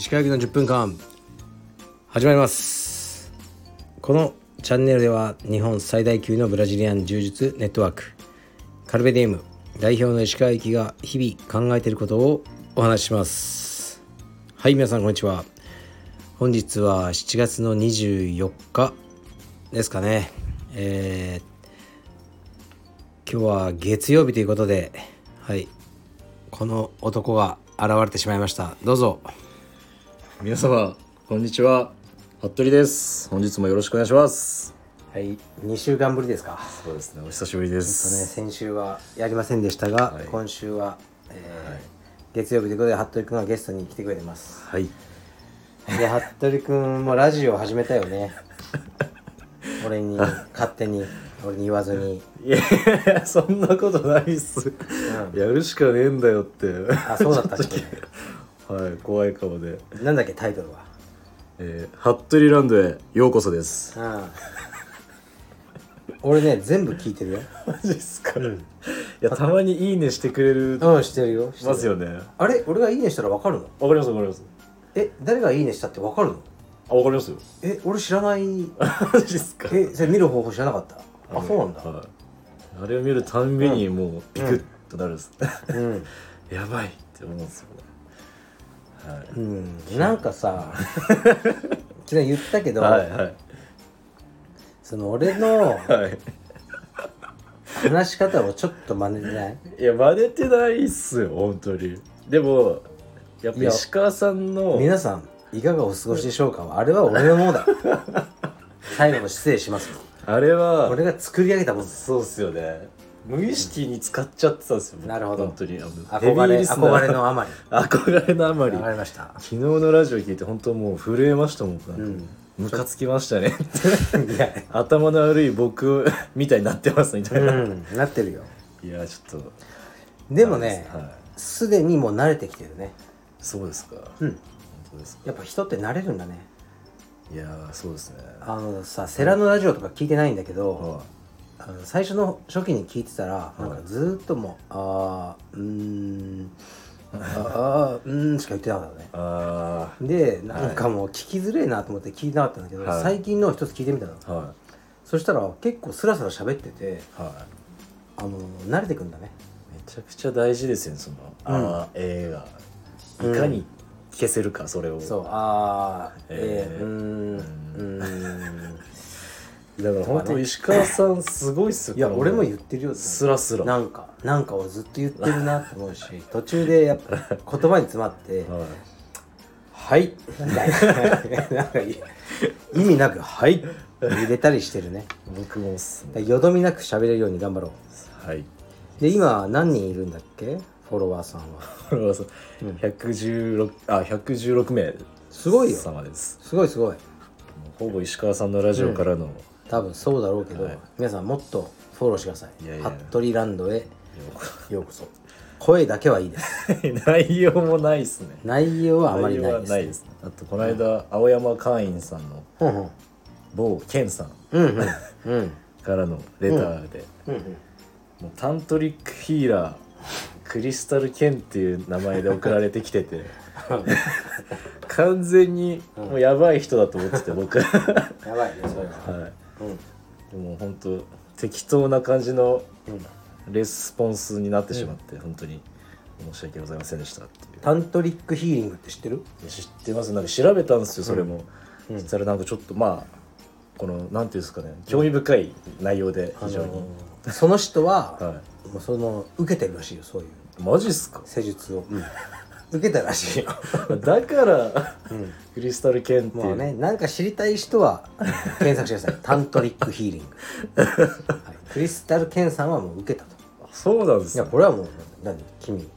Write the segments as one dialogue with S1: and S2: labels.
S1: 石川行きの10分間始まります。このチャンネルでは日本最大級のブラジリアン柔術ネットワークカルベディウム代表の石川行きが日々考えていることをお話しします。はい皆さんこんにちは。本日は7月の24日ですかね。えー、今日は月曜日ということではいこの男が現れてしまいました。どうぞ。
S2: 皆様こんにちは。服部です。本日もよろしくお願いします。
S1: はい2週間ぶりですか。
S2: そうですね。お久しぶりで
S1: ね、
S2: す、
S1: 先週はやりませんでしたが、
S2: はい。
S1: 今週は、えー月曜日ということで服部君がゲストに来てくれてます。
S2: はい。
S1: で服部君もラジオを始めたよね。俺に勝手に俺に言わずに。
S2: いやそんなことないっす、やるしかねえんだよって。
S1: あそうだったっけ？
S2: はい怖い顔で。
S1: なんだっけタイトルは？
S2: えー、服部ランドへようこそです。
S1: うん俺ね全部聞いてるよ。
S2: マジっすか、いやたまにいいねしてくれる
S1: うんしてるよ。
S2: ますよね。
S1: あれ？俺がいいねしたら分かるの？
S2: わかりますわかります。
S1: え誰がいいねしたって分かるの？
S2: あわかりますよ。
S1: え俺知らない。
S2: マジっすか？
S1: えそれ見る方法知らなかった？あそうなんだ。
S2: はい。あれを見るたんびにもうビクッとなるんです、
S1: うん。
S2: やばいって思うんですよねはい。
S1: うん。なんかさ昨日言ったけど、
S2: はいはい
S1: その俺の
S2: はい。
S1: 話し方をちょっと真似てない？
S2: いや真似てないっすよ本当に。でもやっぱ石川さんの
S1: 皆さんいかがお過ごしでしょうか？あれは俺のものだ。最後の失礼します。よ
S2: あれは
S1: 俺が作り上げたもんです。
S2: そうっすよね無意識に使っちゃってたんですよ、僕。
S1: なるほど。
S2: 本当に。
S1: 憧れ憧れのあまり。
S2: 憧れのあまり。
S1: わかりました。
S2: 昨日のラジオ聞いて本当もう震えましたもん、
S1: ん
S2: ムカつきましたね。
S1: いや。
S2: 頭の悪い僕みたいになってますみたいうな、
S1: ん。なってるよ。
S2: いやちょっと。
S1: でもね
S2: はい。
S1: すでにもう慣れてきてるね。
S2: そうですか、
S1: うん。
S2: 本当ですか。
S1: やっぱ人って慣れるんだね。
S2: いやーそうですね。
S1: あのさセラのラジオとか聞いてないんだけど、
S2: は
S1: あの最初の初期に聞いてたら、
S2: い。
S1: なんかずーっともう「あーうーんああーうーん」しか言ってなかったのね。でなんかもう聞きづれえなと思って聞いてなかったんだけど、
S2: はい。
S1: 最近のを一つ聞いてみたの。
S2: あは
S1: そしたら結構スラスラ喋ってて
S2: いはい。
S1: あの慣れてくんだね。
S2: めちゃくちゃ大事ですよねその、ああ映画。いかに消せるかそれを。
S1: そうあーえー、
S2: えー
S1: うーん。うーん
S2: だから本当石川さんすごいっすよ
S1: いや俺も言ってるよ
S2: スラスラ。
S1: なんかなんかをずっと言ってるなって思うし 途中でやっぱ言葉に詰まって
S2: はい。
S1: はいみたいな。意味なく「はい」入れたりしてるね。
S2: 僕もっす
S1: よどみなく喋れるように頑張ろ
S2: はい。
S1: うで今何人いるんだっけ？フォロワーさんは。
S2: これはそう116あ116名
S1: すごいよ。
S2: 様です。
S1: すごいすごい。
S2: ほぼ石川さんのラジオからの、
S1: 多分そうだろうけど、
S2: はい。
S1: 皆さんもっとフォローしてください。
S2: いやいや。
S1: 服部ランドへ。ようこそ。声だけはいいです。
S2: 内容もないっすね。
S1: 内容はあまりない
S2: 内容は
S1: です
S2: ないですね。あとこの間、青山会員さんの
S1: うんうん
S2: 某健さん。
S1: うんうん。うん
S2: からのレターで、
S1: うん
S2: もうタントリックヒーラークリスタルケンっていう名前で送られてきてて。完全にもうやばい人だと思ってて僕。は
S1: やばいねそれは、
S2: い
S1: うん。
S2: でも本当適当な感じの
S1: うん、
S2: レスポンスになってしまって、本当に申し訳ございませんでしたっていう。
S1: タントリックヒーリングって知ってる？
S2: 知ってます。なんか調べたんですよそれも、そしたらなんかちょっとまあこのなんていうんですかね興味深い内容で非常に、
S1: あのーその人は、
S2: は
S1: もうその受けてるらしいよそういう。
S2: いマジっすか？
S1: 施術を、受けたらしいよ。
S2: だから、クリスタルケンっていう、
S1: ねなんか知りたい人は検索してください。タントリックヒーリング、はい、クリスタルケンさんはもう受けたと。
S2: そうなんですね。
S1: いやこれはもう何？君。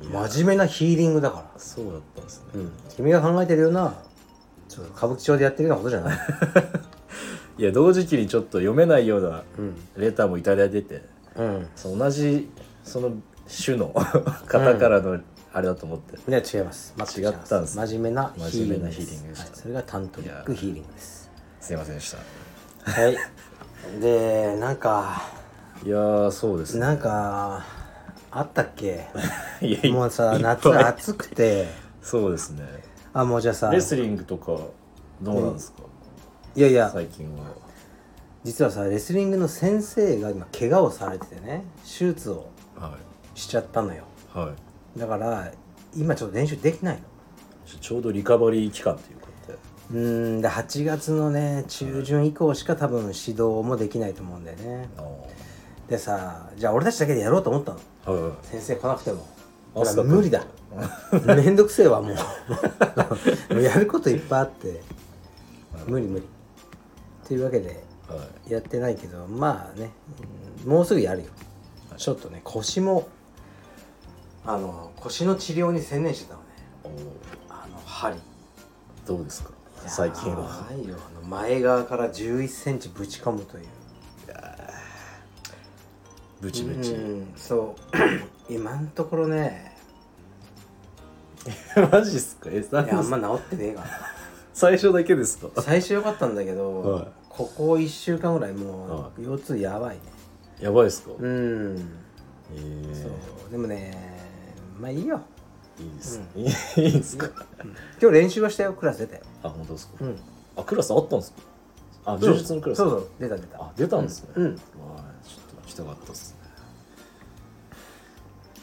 S1: 真面目なヒーリングだから。
S2: そうだったんですね、
S1: うん、君が考えてるようなちょっと歌舞伎町でやってるようなことじゃない、
S2: いや同時期にちょっと読めないような
S1: うん。
S2: レターもいただいてて、
S1: うん、
S2: その同じその種の方からのあれだと思って、
S1: いや違います。全く
S2: 違ったんです
S1: 真面目なヒーリングです。
S2: 真面目なヒーリングでした。
S1: はい、それがタントリックヒーリングです。
S2: すいませんでした。
S1: はい。でなんか
S2: いやーそうですね。
S1: なんかあったっけ？
S2: いやいや
S1: もうさ
S2: いっぱい
S1: 夏暑くて。
S2: そうですね。
S1: あもうじゃあさ
S2: レスリングとかどうなんですか、
S1: いやいや。
S2: 最近は。
S1: 実はさレスリングの先生が今怪我をされててね手術を
S2: は
S1: しちゃったのよ。
S2: いはい
S1: だから今ちょっと練習できないの。
S2: ちょうどリカバリー期間っていうことで。
S1: うーんで8月のね中旬以降しか多分指導もできないと思うんだよね。
S2: あ
S1: でさじゃあ俺たちだけでやろうと思ったの。
S2: あはいはい。
S1: 先生来なくても。無理だ。めんどくせえわもう。もうやることいっぱいあって。無理無理。というわけで
S2: はい。
S1: やってないけどまあね、うんもうすぐやるよ。ちょっとね腰もあの腰の治療に専念してたのね。あの針。
S2: どうですか？最近は。
S1: やばいよ。あの前側から1 1センチぶち込むという。
S2: ブチブチ、
S1: うんそう。今のところね。
S2: マジっすか？え
S1: いやあんま治ってねえか
S2: 最初だけですか？
S1: ら最初良かったんだけど、
S2: はい。
S1: ここ1週間ぐらいも
S2: は
S1: う腰痛やばいね。
S2: やばいっすか、
S1: うん。
S2: え
S1: そう。
S2: ー、
S1: でもねまあいいよ。
S2: いいです、いいいいですか、
S1: 今日練習はしたよ。クラス出たよ。
S2: あ本当ですか、
S1: うん。
S2: あクラスあったんですか？あ柔術のクラス
S1: そうそう。出た出た。
S2: あ出たんですね、
S1: うん。
S2: わあちょっと行きたかったっすね。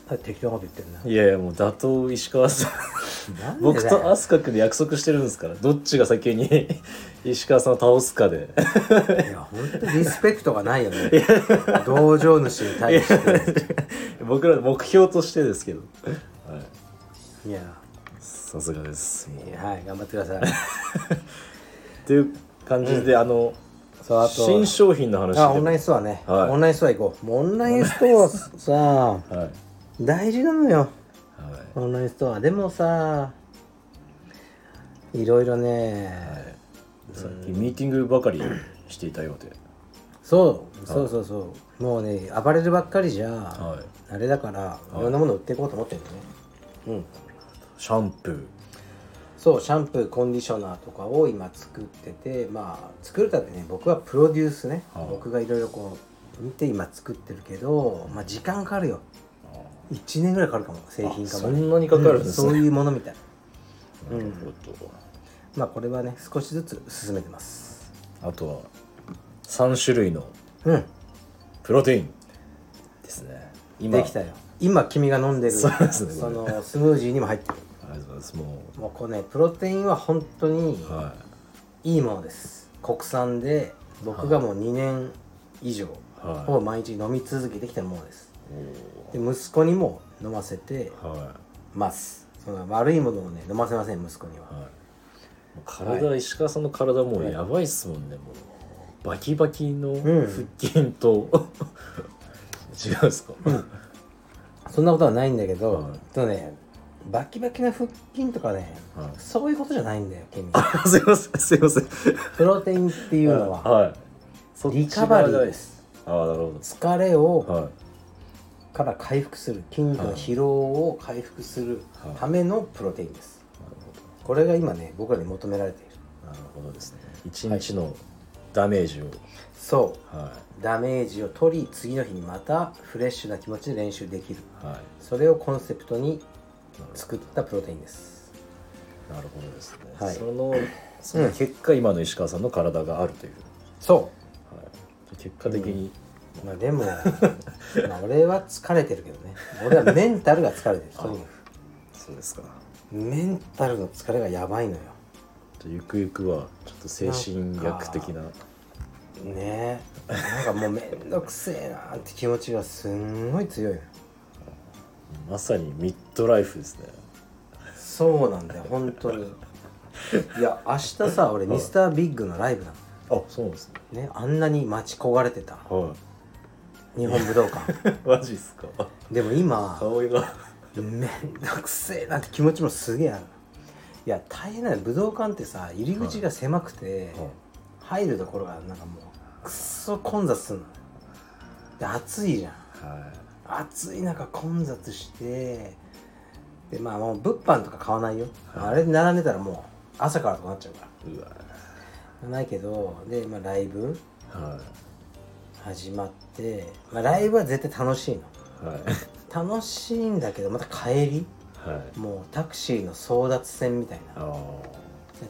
S1: あ適当なこと言ってるな。い
S2: やいやもう打倒石川さん。僕と飛鳥君で約束してるんですからどっちが先に石川さんを倒すかで。
S1: いや本当リスペクトがないよね。同情主に対して。
S2: 僕らの目標としてですけど。はい。
S1: いや。
S2: さすがです。
S1: はい頑張ってください。
S2: っていう感じで、あの
S1: そうあと
S2: 新商品の話で
S1: あオンラインストアね、
S2: はい。
S1: オンラインストア行こう。オンラインストアさ
S2: はい。はい
S1: 大事なのよ。オンラインストア。でもさいろいろね、
S2: さっきミーティングばかりしていたようで、
S1: そう。そうそうそう。もうね暴れるばっかりじゃ、
S2: はい、
S1: あれだからい。ろんなもの売っていこうと思ってるんだよね。うん。
S2: シャンプー。
S1: そうシャンプーコンディショナーとかを今作っててまあ作るたってね僕はプロデュースね、
S2: はい。
S1: 僕がいろいろこう見て今作ってるけどまあ時間かかるよ。1年ぐらいかかるかも製品化まで
S2: そんなにかかるんですね。
S1: うそういうものみたい。
S2: なるほど、
S1: まあこれはね少しずつ進めてます。
S2: あとは3種類の
S1: うん。
S2: プロテインですね。今
S1: できたよ。今君が飲んでる
S2: そうですね
S1: そのスムージーにも入ってる。
S2: ありがとうございます。も
S1: もうこれねプロテインは本当に
S2: うはい。
S1: いものです。国産で僕がもう2年以上
S2: はい。
S1: ほぼ毎日飲み続けてきたものです。
S2: お
S1: で息子にも飲ませて
S2: ーはい。
S1: ます。その悪いものをね飲ませません息子には。
S2: はいもう体、石川さんの体もうやばいっすもんね。もうバキバキの
S1: ん。
S2: 腹筋と、違うんですか、
S1: そんなことはないんだけど、
S2: はい。
S1: とねバキバキな腹筋とかね、
S2: はい。
S1: そういうことじゃないんだよ君
S2: すいませんすいません。
S1: プロテインっていうのは
S2: はい。
S1: リカバリー。です。
S2: ああなるほ
S1: 疲れを
S2: どはい。
S1: から回復する筋肉の疲労を回復するためのプロテインですこれが今ね僕らに求められている。
S2: どなるほどですね。一日のダメージを。
S1: そ
S2: は
S1: うダメージを取り次の日にまたフレッシュな気持ちで練習できる。
S2: いはい。
S1: それをコンセプトに作ったプロテインです。
S2: なるほどですね、
S1: はい。
S2: その その結果、今の石川さんの体があるという、
S1: そ
S2: はい、結果的に、
S1: うまあでもまあ俺は疲れてるけどね。俺はメンタルが疲れてる。とにか
S2: そうですか。
S1: くメンタルの疲れがやばいのよ。
S2: ゆくゆくはちょっと精神薬的な。
S1: ねえなんかもうめんどくせえなって気持ちがすんごい強いの
S2: まさにミッドライフですね。
S1: そうなんだよ本当に。いや明日さ俺ミスタービッグのライブな
S2: あそうですね。
S1: のねあんなに待ち焦がれてた。
S2: は
S1: 日本武道館。
S2: い マジっすか。
S1: でも今
S2: 顔が
S1: めんどくせえなって気持ちもすげえある。いや大変なの武道館ってさ入り口が狭くて、入るところがなんかもうくっそ混雑するので暑いじゃん。
S2: は
S1: 暑い中混雑してでまあもう物販とか買わないよ、あれで並んでたらもう朝からとかなっちゃうか
S2: いうわ。
S1: らないけどで、まあ、ライブ
S2: は
S1: 始まって、まあ、ライブは絶対楽しいの。
S2: いはい
S1: 楽しいんだけどまた帰り？
S2: はい。
S1: もうタクシーの争奪戦みたいな。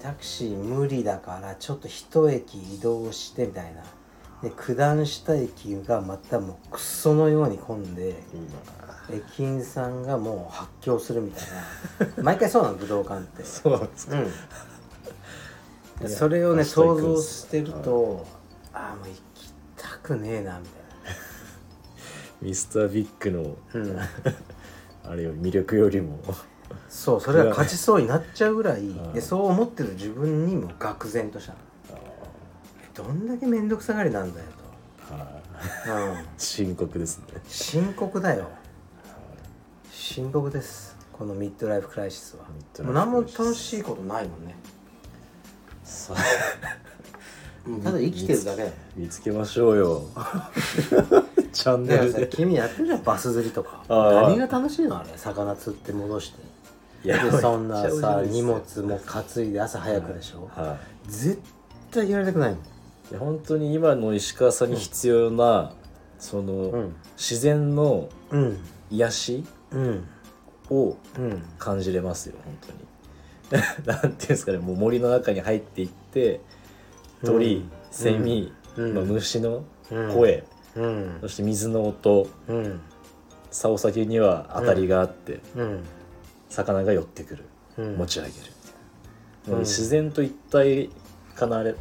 S1: タクシー無理だからちょっと一駅移動してみたいな。で九段下駅がまたもうクソのように混んで駅員さんがもう発狂するみたいな。毎回そうなの武道館って。
S2: そうなんですか、
S1: うん。それをね想像してると、ああもう行きたくねえなみ
S2: ミスタービッグの
S1: うん、
S2: あれより魅力よりも。
S1: そうそれが勝ちそうになっちゃうぐらい。
S2: ん。
S1: でそう思ってる自分にも愕然としたの。どんだけ面倒くさがりなんだよ
S2: はい。
S1: と、うん、
S2: 深刻ですね。
S1: 深刻だよ。深刻です。このミッドライフクライシスは。もう何も楽しいことないもんね。
S2: さ
S1: ただ生きてるだけだよ。
S2: 見つけましょうよ チャンネルで。
S1: 君やってるじゃんバス釣りとか。何が楽しいのあれ？魚釣って戻して。そんなさ荷物も担いで朝早くでしょ、
S2: は
S1: 絶対やりたくないもん
S2: いいや本当に今の石川さんに必要な、その、
S1: うん。
S2: 自然の
S1: うん。
S2: 癒し
S1: うん。
S2: を
S1: うん。
S2: 感じれますよ本当に。なんていうんですかねもう森の中に入っていって鳥、
S1: うん。
S2: セミ、
S1: うん。
S2: まあ虫の
S1: うん。
S2: 声、
S1: うん。
S2: そして水の音。
S1: うん。
S2: 竿先には当たりがあって、
S1: うん。
S2: 魚が寄ってくる、
S1: うん。
S2: 持ち上げる。
S1: うん。
S2: 自然と一体かなれ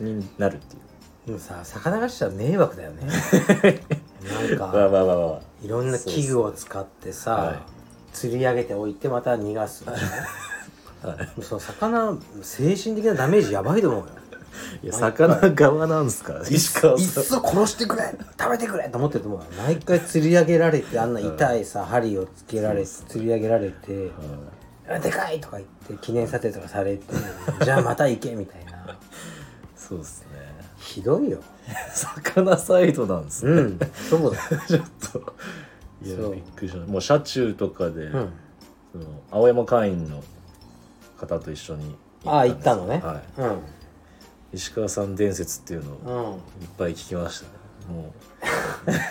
S2: になるっていう。
S1: でもさ魚がしたら迷惑だよね。なんか
S2: わあわあわあわあ
S1: いろんな器具を使ってさ、
S2: はい
S1: 釣り上げておいてまた逃がす。
S2: はい。
S1: その魚精神的なダメージやばいと思うよ
S2: いや魚側なんですか石川
S1: いっ
S2: さん。
S1: そ殺してくれ食べてくれと思ってると思う。よ毎回釣り上げられてあんな痛いさ針をつけられて釣り上げられて「あでかい!」とか言って記念撮影とかされて「じゃあまた行け」みたいな。
S2: そうですね。
S1: ひどいよ。
S2: 魚サイドなんですね、
S1: うんそうだよ。
S2: ちょっといや
S1: そう。
S2: びっくりした。もう車中とかで、
S1: うん。
S2: その青山会員の方と一緒に
S1: ああ行ったのね。
S2: はい。
S1: うん
S2: 石川さん伝説っていうのを
S1: うん。
S2: いっぱい聞きました。ねも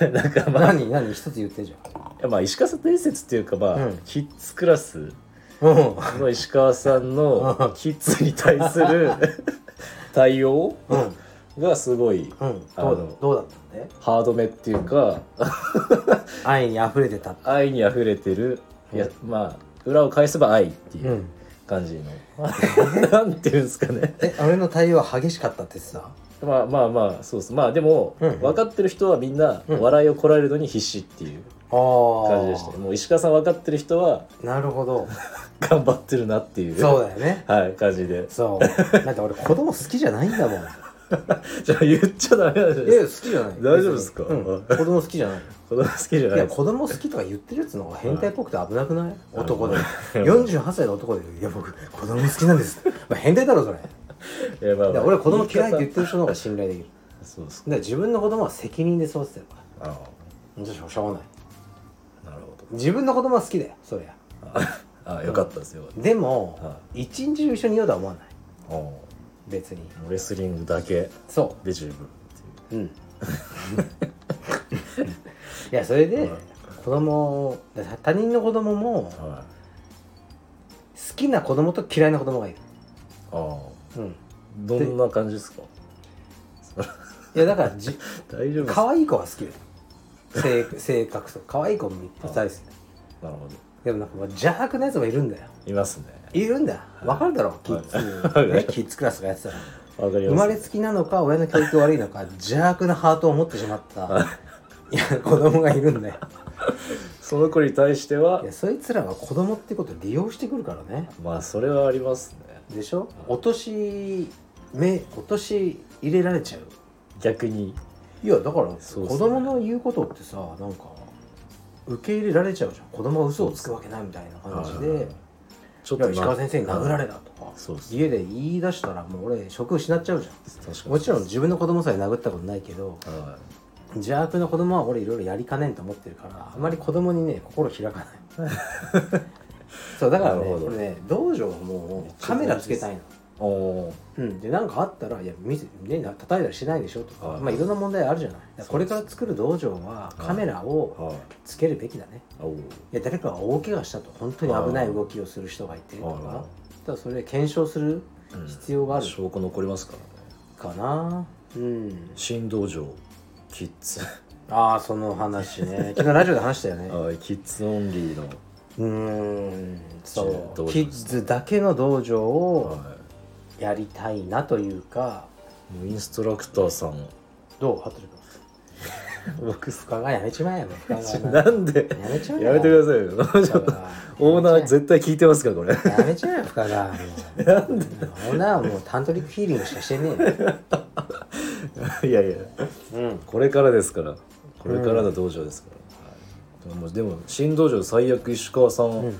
S2: う。なんかまあ。い
S1: 何何一つ言ってじ
S2: やまあ石川さん伝説っていうかまあ、
S1: うん。
S2: キッズクラス。
S1: ゃんうん。
S2: の石川さんのキッズに対する 対応
S1: うん。
S2: がすごい
S1: うん。
S2: あの
S1: どうだどうだったんで
S2: ハードめっていうか
S1: 愛に溢れてた。
S2: 愛にあふれてる。いやまあ裏を返せば愛っていう。うん感じの、なんていうんですかね。
S1: え俺の対応は激しかったってさ
S2: まあまあまあそうです。まあでも、
S1: うん
S2: 分かってる人はみんな
S1: うん。
S2: 笑いをこらえるのに必死っていう
S1: あ
S2: 感じでした、もう石川さん分かってる人は
S1: なるほど。
S2: 頑張ってるなっていう。
S1: そうだよね。
S2: はい感じで。
S1: そう。だって俺子供好きじゃないんだもん
S2: じゃあ言っちゃダメなんじゃない
S1: え
S2: です
S1: 好きじゃない。
S2: 大丈夫ですか？
S1: うん、子供好きじゃない。
S2: か子供好きじゃない。
S1: いや子供好きとか言ってるやつの方が変態っぽくて危なくない男で。
S2: うん。
S1: 48歳の男で「いや僕子供好きなんです」まあ変態だろそれ。
S2: いやまあまあ。
S1: 俺子供嫌いって言ってる人の方が信頼できる。
S2: 方そうです
S1: だから自分の子供は責任で育ててるか
S2: あ
S1: らじゃあしょうがない。
S2: あなるほ
S1: 自分の子供は好きだよそりゃ。
S2: どああよかったですよ、
S1: でも
S2: は
S1: 一日中一緒にいようとは思わない。
S2: ああ
S1: 別に。
S2: レスリングだけ
S1: そ
S2: で十分っていう。
S1: ううん。いやそれで
S2: はい。
S1: 子供だ他人の子供も好
S2: はい。
S1: きな子供と嫌いな子供がいる。
S2: ああ。
S1: うん。
S2: どんな感じですか？
S1: いやだからじ
S2: 大丈夫ですか？
S1: 可愛い子は好きだよ。性性格とか。可愛い子もめっちゃ大好き
S2: なるほど。
S1: でもなんかもう邪悪なやつもいるんだよ。
S2: いますね
S1: いるんだ。よわかるだろ。キッズ、
S2: はい。
S1: ね、キッズクラスがやってたら
S2: わかります。
S1: 生まれつきなのか親の教育悪いのか邪悪なハートを持ってしまった。い。や子供がいるんだよ。
S2: その子に対してはい
S1: やそいつらは子供ってことを利用してくるからね。
S2: まあそれはありますね。
S1: でしょ？落とし目落とし入れられちゃう。
S2: 逆に。
S1: いやだから子供の言うことってさなんか受け入れられちゃうじゃん。子供は嘘をつくわけないみたいな感じ
S2: はい
S1: で
S2: ちょ
S1: いや石川先生に殴られたと。か家で言い出したらもう俺職失っちゃうじゃん。もちろん自分の子供さえ殴ったことないけど
S2: は
S1: 邪悪な子供は俺いろいろやりかねんと思ってるからあまり子供にね心開かない。そうだからねね道場はもうカメラつけたいの。
S2: いおお
S1: うん、で何かあったら「いや見せねな叩いたりしないでしょ」とか、
S2: はい
S1: まあ、いろんな問題あるじゃない。これから作る道場はカメラを
S2: はい。
S1: つけるべきだね。いや誰かが大怪我したと。本当に危ない動きをする人がいてと
S2: はい
S1: かただそれで検証する必要がある。
S2: 証拠残りますからね。
S1: かな。うん。
S2: 新道場。キッズ。
S1: ああその話ね。昨日ラジオで話したよね。
S2: はい。キッズオンリーの。
S1: うーん。そう。キッズだけの道場を
S2: は
S1: やりたいなというか
S2: インストラクターさん。
S1: どう？ハトリ君。僕深川やめちまえよ。深 川
S2: なんで？
S1: やめちまえよ。
S2: やめてくださいよ。ちょっとオーナー絶対聞いてますかこれ。
S1: やめちゃえよ深川もうなんで？オーナーはもうタントリックヒーリングしかしてねえよ。
S2: いやいや。
S1: うん。
S2: これからですから。これからの道場ですから、はい、でも新道場最悪石川さん、
S1: い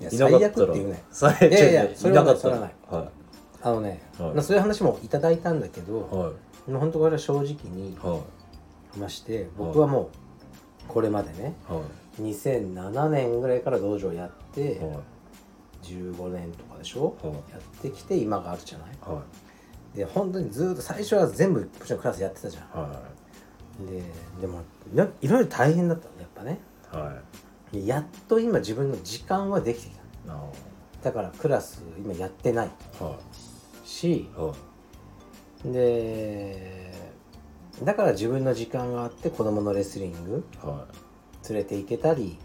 S1: や
S2: いなか
S1: 最
S2: ったら
S1: 悪っていうね
S2: 最悪
S1: いやいやい
S2: なかったらは
S1: あのね、
S2: はい。
S1: まあ、そういう話もいただいたんだけど、
S2: いはい。
S1: もう本当これは正直に
S2: は
S1: 話して僕はもうこれまでね
S2: い。は
S1: 2007年ぐらいから道場やって
S2: いはい。
S1: 15年とかでしょ？
S2: はい。
S1: やってきて今があるじゃない？
S2: はい。
S1: で本当にずっと最初は全部もちろんクラスやってたじゃん。
S2: は
S1: ででもないろいろ大変だったのやっぱね。
S2: いはい。
S1: でやっと今自分の時間はできてきた。
S2: あ
S1: だからクラス今やってない。
S2: ーは
S1: し
S2: いはい
S1: でだから自分の時間があって子供のレスリング
S2: はい。
S1: 連れて行けたり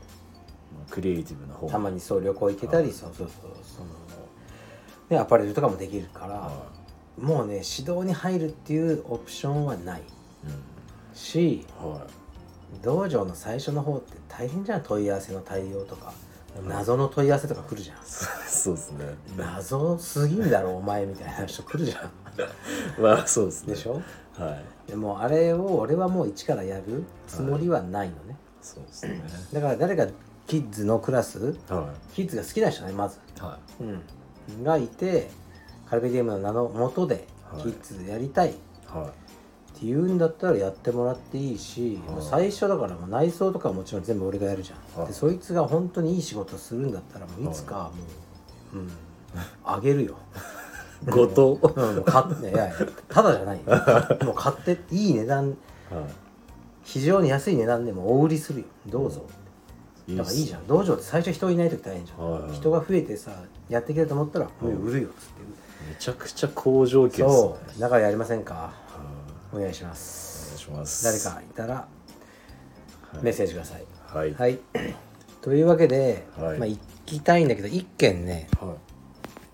S2: クリエイティブな方。
S1: たまにそう旅行行けたりそうそうそうそのでアパレルとかもできるから
S2: は
S1: もうね指導に入るっていうオプションはない。
S2: い
S1: し
S2: うん。はい。
S1: 道場の最初の方って大変じゃん問い合わせの対応とか謎の問い合わせとか来るじゃん。
S2: そうですね。
S1: 謎すぎんだろお前みたいな人来るじゃん。
S2: まあそうですね。
S1: でしょ？
S2: はい。
S1: でもあれを俺はもう一からやるつもりはないのね。
S2: そうですね。
S1: だから誰かキッズのクラス
S2: は
S1: キッズが好きな人ねまず、
S2: い。は
S1: うん、がいてカルペディウムの名のもとで
S2: はい。
S1: キッズやりたい。っ
S2: い。は
S1: ていうんだったらやってもらっていいし、最初だからもう内装とかはもちろん全部俺がやるじゃん、
S2: はい。
S1: でそいつが本当にいい仕事するんだったらもういつかもう、うん。あげるよ。
S2: い後藤
S1: うん、もう買っていやただじゃないよ。もう買っていい値段
S2: は
S1: 非常に安い値段でもお売りするよ。どうぞ。
S2: い
S1: だからいいじゃん。道場って最初人いない時大変じゃん、
S2: はい。はい
S1: 人が増えてさやっていけると思ったらもう売るよっつって、
S2: めちゃくちゃ好条件ですね。
S1: そう。だからやりませんか？
S2: はい
S1: お願いしま
S2: お願
S1: す
S2: いします。
S1: 誰かいたらメッセージください。
S2: はい。
S1: はい、というわけで、
S2: はい。
S1: まあ行きたいんだけど一件ね
S2: はい。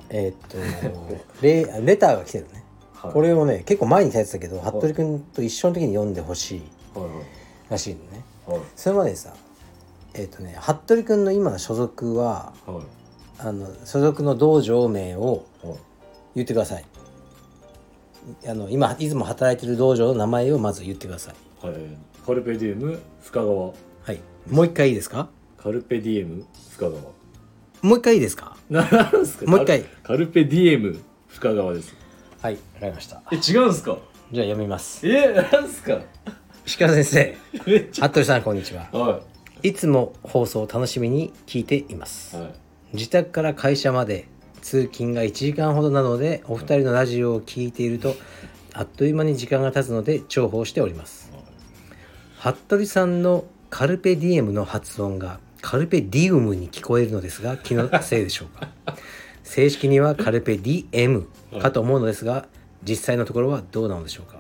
S1: えーっと レレターが来てるね、
S2: はい。
S1: これをね結構前に書いてたけど服部君と一緒の時に読んでほしい
S2: はい
S1: らしいのね。
S2: はい。
S1: それまでさえーっとね服部君の今の所属は
S2: はい。
S1: あの所属の道場名を
S2: はい。
S1: 言ってくださいあの今いつも働いてる道場の名前をまず言ってください。
S2: はい。カルペディエム深川。
S1: はい。もう一回いいですか？
S2: カルペディエム深川。
S1: もう一回いいですか？
S2: なんすか？
S1: もう一回。
S2: カルペディエム深川です。
S1: はいわかりました。
S2: え違うんすか？
S1: じゃあ読みます。
S2: えなんすか？
S1: 石川先生。服部さんこんにちは。
S2: ゃはい。
S1: つも放送を楽しみに聞いています。
S2: いはい。
S1: 自宅から会社まで通勤が1時間ほどなのでお二人のラジオを聞いているとあっという間に時間が経つので重宝しております。服部さんのカルペディエムの発音がカルペディウムに聞こえるのですが気のせいでしょうか？正式にはカルペディエムかと思うのですが実際のところはどうなのでしょうか？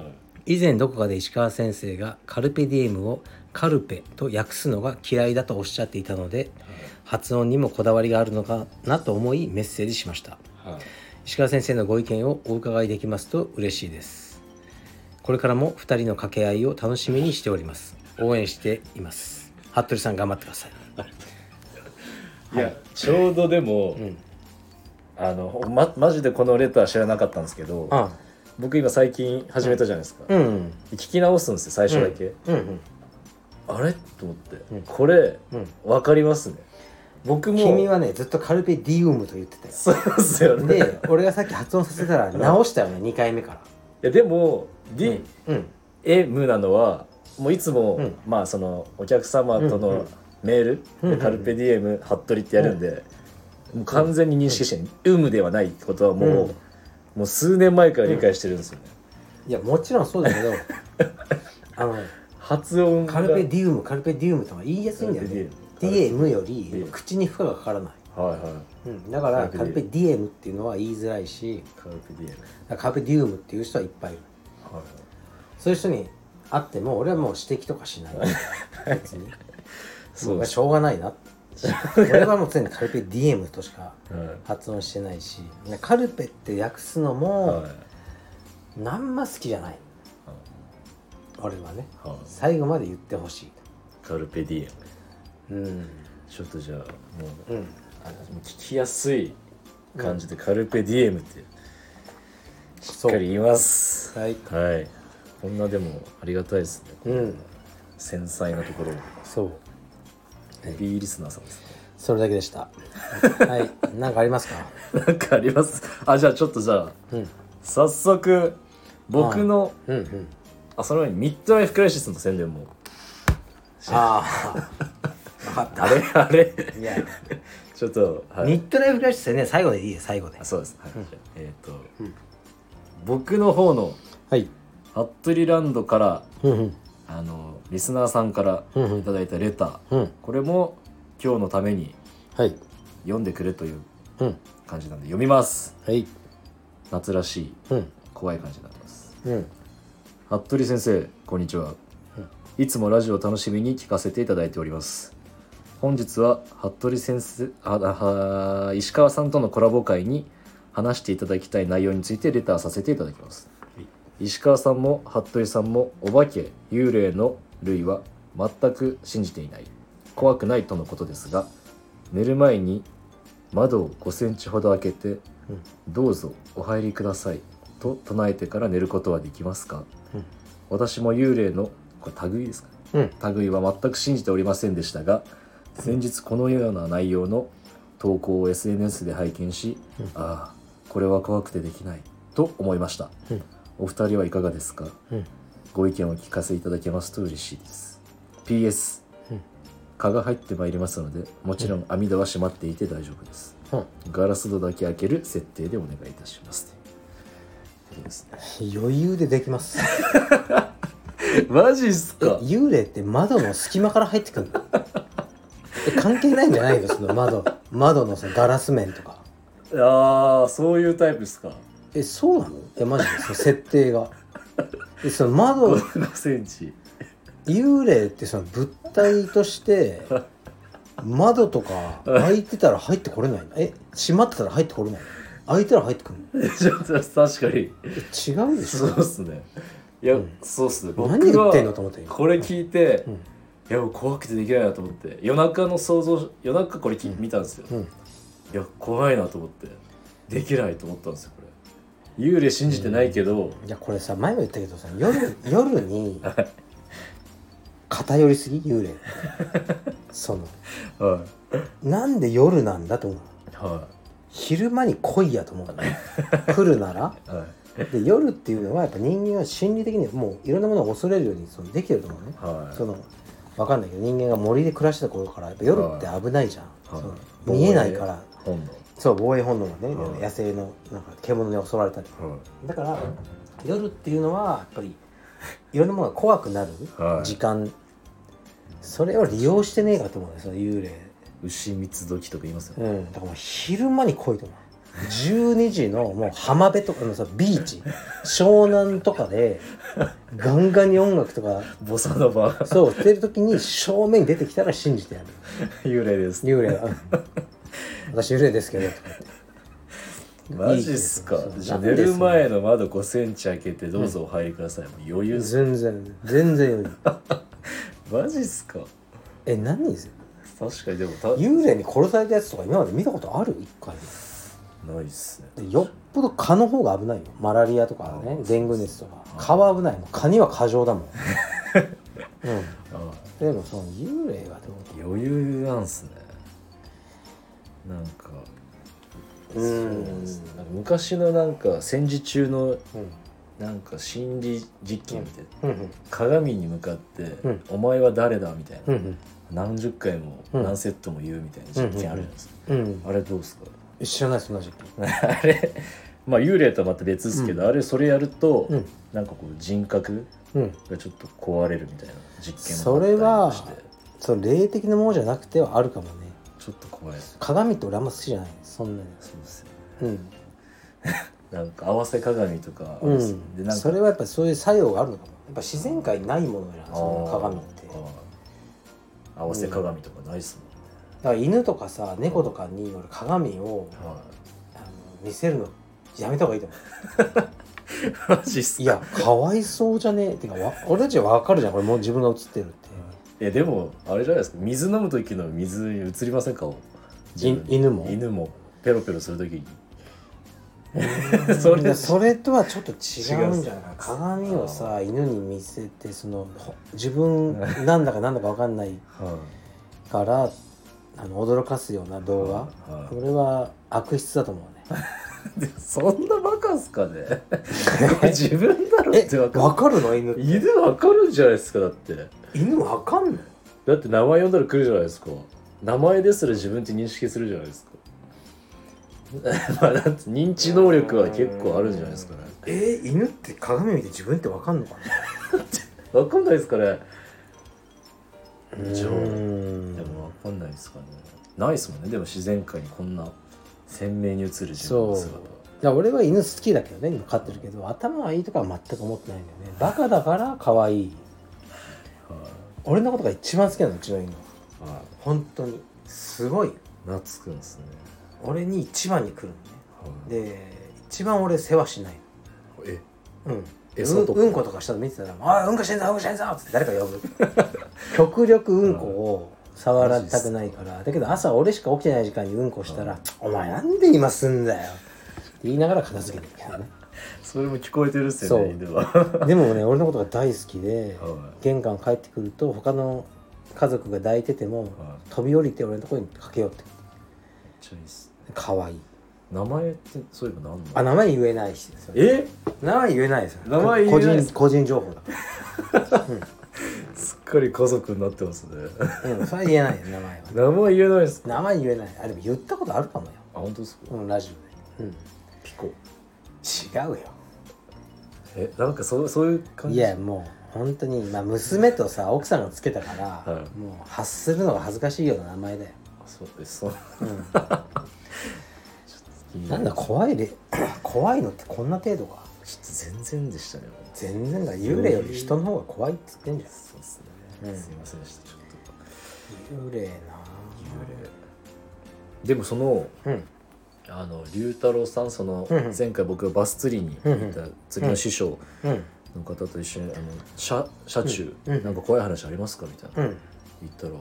S2: はい。
S1: 以前どこかで石川先生がカルペディエムをカルペと訳すのが嫌いだとおっしゃっていたので発音にもこだわりがあるのかなと思いメッセージしました。
S2: はい。
S1: 石川先生のご意見をお伺いできますと嬉しいです。これからも2人の掛け合いを楽しみにしております。応援しています。服部さん頑張ってください。
S2: いやちょうどでも、
S1: ん。
S2: あのまマジでこのレター知らなかったんですけど
S1: あ
S2: 僕今最近始めたじゃないですか、
S1: うん。
S2: 聞き直すんですよ最初だけ、
S1: うん。うん
S2: あれ？と思って、
S1: うん。
S2: これ
S1: うん。
S2: 分かりますね僕も
S1: 君はねずっとカルペディウムと言ってたよ。
S2: そうですよね。
S1: で俺がさっき発音させたら直したよね2回目から。
S2: いやでも D、
S1: うん、
S2: なのはもういつも、
S1: うん。
S2: まあそのお客様とのメール
S1: うんうん
S2: でカルペディエム服部ってやるんで、もう完全に認識してる、有無ではないってことはもう、
S1: うん。
S2: もう数年前から理解してるんですよね、
S1: いやもちろんそうだけど あの
S2: 発音が。
S1: カルペディウムカルペディウムとか言いやすいんだよね DM より口に負荷がかからない、
S2: はいはい。
S1: うん、だからカル
S2: ペ
S1: ペディエムっていうのは言いづらいし。
S2: カルペディエム
S1: カルペディウムっていう人はいっぱいいる。
S2: はい
S1: そういう人に会っても俺はもう指摘とかしない。別に。
S2: そう。
S1: しょうがないな 俺はもう常にカルペディエムとしか
S2: はい
S1: 発音してないし。カルペって訳すのも
S2: はい。
S1: なんま好きじゃない。俺はね。
S2: はい。
S1: 最後まで言ってほしい。
S2: カルペディエム
S1: うん。
S2: ちょっとじゃあもう
S1: うん。
S2: あの聞きやすい感じでカルペディエムってしっかり言います。
S1: はい。
S2: はい。こんなでもありがたいですね
S1: うん。
S2: 繊細なところ
S1: そう。
S2: ヘビーリスナーさんですね。
S1: それだけでした。はい。何かありますか？
S2: なんかあります。あじゃあちょっとじゃあ
S1: うん。
S2: 早速僕の
S1: うんうん。
S2: あその前にミッドライフクライシスの宣伝も。
S1: ああ。分 かった。
S2: あれあれ。
S1: いや。
S2: ちょっと、はい、
S1: ミッドライフクライシスね最後でいいよ最後で。
S2: あそうです、はい。えっ、と、僕の方の
S1: はい。
S2: 服部ランドから
S1: うんうん。
S2: あのリスナーさんから
S1: うんうん。
S2: いただいたレター、
S1: うん。
S2: これも今日のために
S1: はい。
S2: 読んでくれという
S1: うん。
S2: 感じなんで読みます。
S1: はい。
S2: 夏らしい
S1: うん。
S2: 怖い感じになってます。
S1: うん。
S2: 服部先生こんにちは、いつもラジオを楽しみに聞かせていただいております本日は服部先生ああ石川さんとのコラボ会に話していただきたい内容についてレターさせていただきます、石川さんも服部さんもお化け幽霊の類は全く信じていない。怖くないとのことですが寝る前に窓を5センチほど開けて「どうぞお入りください」と唱えてから寝ることはできますか、
S1: うん。
S2: 私も幽霊のこれ類ですか
S1: うん。
S2: 類は全く信じておりませんでしたが先日このような内容の投稿を SNS で拝見し、
S1: うん。
S2: ああこれは怖くてできないと思いました、
S1: うん。
S2: お二人はいかがですか？
S1: うん。
S2: ご意見をお聞かせいただけますと嬉しいです。PS、
S1: うん。
S2: 蚊が入ってまいりますのでもちろん網戸は閉まっていて大丈夫です。
S1: うん。
S2: ガラス戸だけ開ける設定でお願いいたします。ですね。
S1: 余裕でできます。
S2: マジっす
S1: え幽霊って窓の隙間から入ってくる関係ないんじゃないの？その窓窓のそのガラス面とか。
S2: ああそういうタイプですか。
S1: えそうなの？えマジでその設定が。えその窓
S2: 5センチ。
S1: 幽霊ってその物体として窓とか開いてたら入ってこれないの？え閉まってたら入ってこれないの？開いたら入ってくるの？
S2: ちょっと確かに。
S1: え違うでしょ？
S2: そうっすね。いや、
S1: うん。
S2: そうっすね。僕
S1: 何言ってんの
S2: は
S1: と思って今。
S2: これ聞いて、
S1: うん
S2: いやもう怖くてできないなと思って。夜中の想像夜中これき、見たんですよ、
S1: うん。
S2: いや怖いなと思って。できないと思ったんですよこれ。幽霊信じてないけど、
S1: いやこれさ前も言ったけどさ夜 夜に偏りすぎ？幽霊。その。
S2: はい。
S1: なんで夜なんだと思う？
S2: は
S1: 昼間に来いやと思うのね。来るなら。
S2: いはい。
S1: で夜っていうのはやっぱ人間は心理的にもういろんなものを恐れるようにそのできてると思うね。
S2: はい。
S1: そのわかんないけど人間が森で暮らしてた頃からやっぱ夜って危ないじゃん、
S2: はい。
S1: その見えないから。そう防衛本能がね、
S2: はい。
S1: 野生のなんか獣に襲われたり。
S2: は
S1: だから夜っていうのはやっぱりいろんなものが怖くなる
S2: はい。
S1: 時間、それを利用してねえかと思うんですよ幽霊。
S2: い牛三つ時とか言いますよね、
S1: うん。だからもう昼間に来いと思う12時のもう浜辺とかのさビーチ。湘南とかでガンガンに音楽とか
S2: ボサノバ。
S1: そうしてる時に正面に出てきたら信じてやる。
S2: 幽霊です。
S1: 幽霊。私幽霊ですけど。
S2: マジっすか。じゃあ寝る前の窓5センチ開けてどうぞお入りください、もう余裕
S1: 全然全然余裕。
S2: マジっすか。
S1: え何
S2: 確かにでもた
S1: 幽霊に殺されたやつとか今まで見たことある？一回
S2: ないっすね。
S1: でよっぽど蚊の方が危ないよ。マラリアとかね
S2: あ
S1: デング熱とか。蚊は危ないもう蚊には過剰だもん。うん。
S2: あ
S1: でもその幽霊がどう
S2: 余裕なんすね。なんか
S1: う
S2: ん。昔のなんか戦時中の
S1: うん。
S2: なんか心理実験みたいな、
S1: うん。
S2: 鏡に向かって、
S1: うん。
S2: お前は誰だ?」みたいな、
S1: うん
S2: 何十回も
S1: うん。
S2: 何セットも言うみたいな実験あるじゃないですか、あれどうですか？
S1: 知らないそんな実験
S2: あれまあ幽霊とはまた別ですけど、あれそれやると、
S1: うん。
S2: なんかこう人格
S1: うん。
S2: がちょっと壊れるみたいな実験
S1: それは
S2: あったりして。
S1: そう霊的なものじゃなくてはあるかもね。
S2: ちょっと怖いです。
S1: 鏡って俺あんま好きじゃない。そんなに。
S2: そうですよ
S1: うん。
S2: なんか合わせ鏡とかあ
S1: う
S2: るんですよ
S1: ん。
S2: でなんか
S1: それはやっぱそういう作用があるのかも。やっぱ自然界にないものじゃんその鏡って。
S2: あー。合わせ鏡とかないっす
S1: だから犬とかさ猫とかに俺鏡を
S2: はい。
S1: あの見せるのやめた方がいいと思う。
S2: マジっすか？
S1: いやかわいそうじゃね？えってかわ俺たちは分かるじゃん。これもう自分が映ってるって。
S2: いやでもあれじゃないですか？水飲む時の水に映りませんか？自分
S1: 犬も？
S2: 犬も。ペロペロする時に。
S1: そ
S2: それ
S1: れそれとはちょっと違うんじゃない？
S2: 違うんす。
S1: 鏡をさ犬に見せてそのほ自分なんだかなんだか分かんない
S2: はい。
S1: からあの驚かすような動画。
S2: はい
S1: これは悪質だと思うね。
S2: で そんなバカっすかね？自分だろっ
S1: え
S2: てわか
S1: 分かるの？犬
S2: 犬わかるんじゃないですかだって。
S1: 犬分かんの
S2: だって名前呼んだら来るじゃないですか。名前ですら自分って認識するじゃないですか。まあだって認知能力は結構あるんじゃないですかね。
S1: えー犬って鏡見て自分って分かんのかな？
S2: わかんないですかねじゃあ
S1: うん。
S2: でもわかんないですかね。ないですもんね。でも自然界にこんな鮮明に映る自分の姿。
S1: 俺は犬好きだけどね今飼ってるけど頭がいいとかは全く思ってないんだよね。バカだから可愛い。
S2: はい。
S1: 俺のことが一番好きなのうちの犬。
S2: はい。
S1: 本当にすごい
S2: 懐くんですね。
S1: 俺に一番に来る
S2: はい。
S1: のねで一番俺世話しない
S2: え？
S1: のうん
S2: 餌とか
S1: うんうんことかしたの見てたら「ああうんこしてんぞうんこしてんぞ」っつって誰か呼ぶ。極力うんこを触らたくないからだけど朝俺しか起きてない時間にうんこしたら「お前なんで今すんだよ」って言いながら片付けてるけどね。
S2: それも聞こえてるっすよね
S1: でも。ね俺のことが大好きで
S2: は
S1: 玄関帰ってくると他の家族が抱いてても
S2: はい。
S1: 飛び降りて俺のところに駆け寄ってくる。可愛い
S2: 名前ってそういえば何
S1: あ名前言えないし
S2: え？
S1: 名前言えないですよ。
S2: 名前言えない。です
S1: 個人個人情報だ。
S2: すっかり家族になってますね。
S1: うんそれは言えないよ名前は。
S2: 名前言えないですか？
S1: 名前言えない。あでも言ったことあるかもよ。
S2: あ本当ですか？
S1: うんラジオで。
S2: ピコ
S1: う。ん違うよ。
S2: えなんかそうそういう感じ？
S1: いやもう本当にまあ娘とさ奥さんがつけたから、
S2: はい。
S1: もう発するのが恥ずかしいような名前だよ、
S2: あそうです。そう。
S1: うん、なんだ怖いで 怖いのってこんな程度か。
S2: ちょっと全然でしたね
S1: 全然だ幽霊より人の方が怖いっつってんじゃん。
S2: そうですね、
S1: うん。
S2: すいませんでしたちょっと。
S1: 幽霊な。
S2: 幽霊。でもその
S1: うん。
S2: あの龍太郎さんその
S1: うんうん。
S2: 前回僕がバス釣りに行った釣りの師匠
S1: うん。
S2: の方と一緒にあの車車中。
S1: うん。うん。
S2: なんか怖い話ありますかみたいな。
S1: うん。
S2: 言ったら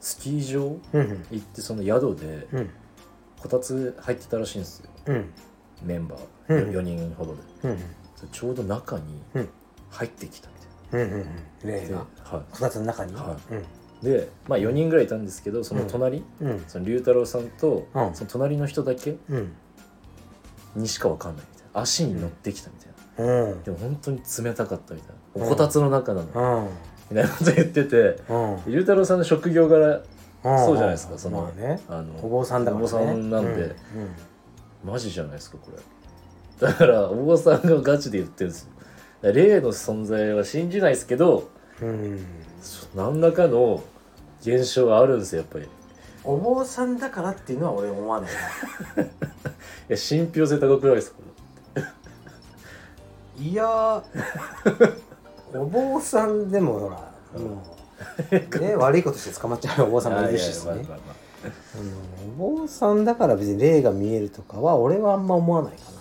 S2: スキー場
S1: うん。
S2: 行ってその宿で
S1: うん
S2: こたつ入ってたらしいんですよ。
S1: うん。
S2: メンバ
S1: うん。
S2: ー4人ほどで。
S1: うん。
S2: ちょうど中に
S1: うん。
S2: 入ってきたみ
S1: うんうん霊
S2: たいな。
S1: が
S2: で,、は
S1: こたつの中に？
S2: はい。い、でまあ4人ぐらいいたんですけどその隣、
S1: うん。うん。
S2: その龍太郎さんと、
S1: うん。
S2: その隣の人だけ
S1: うん。
S2: にしかわかんないみたいな。足に乗ってきたみたいな、
S1: うん。
S2: でも本当に冷たかったみたいな、
S1: うん。
S2: こたつの中なの、
S1: うん。
S2: みたいなこと言ってて
S1: うん。
S2: 龍太郎さんの職業柄
S1: そ
S2: そうじゃないですかその
S1: まあね。
S2: あの
S1: お坊さんだからね。
S2: お坊さんなんで、
S1: うん
S2: マジじゃないですかこれ。だからお坊さんがガチで言ってるんですよ。霊の存在は信じないですけど
S1: うん。
S2: 何らかの現象があるんですよやっぱり。い
S1: お坊さんだからっていうのは俺思わないな。
S2: や信憑性高くないですか
S1: いやーお坊さんでもほらもうね悪いことして捕まっちゃうお坊さんもいるしね。お坊さんだから別に霊が見えるとかは俺はあんま思わないかな。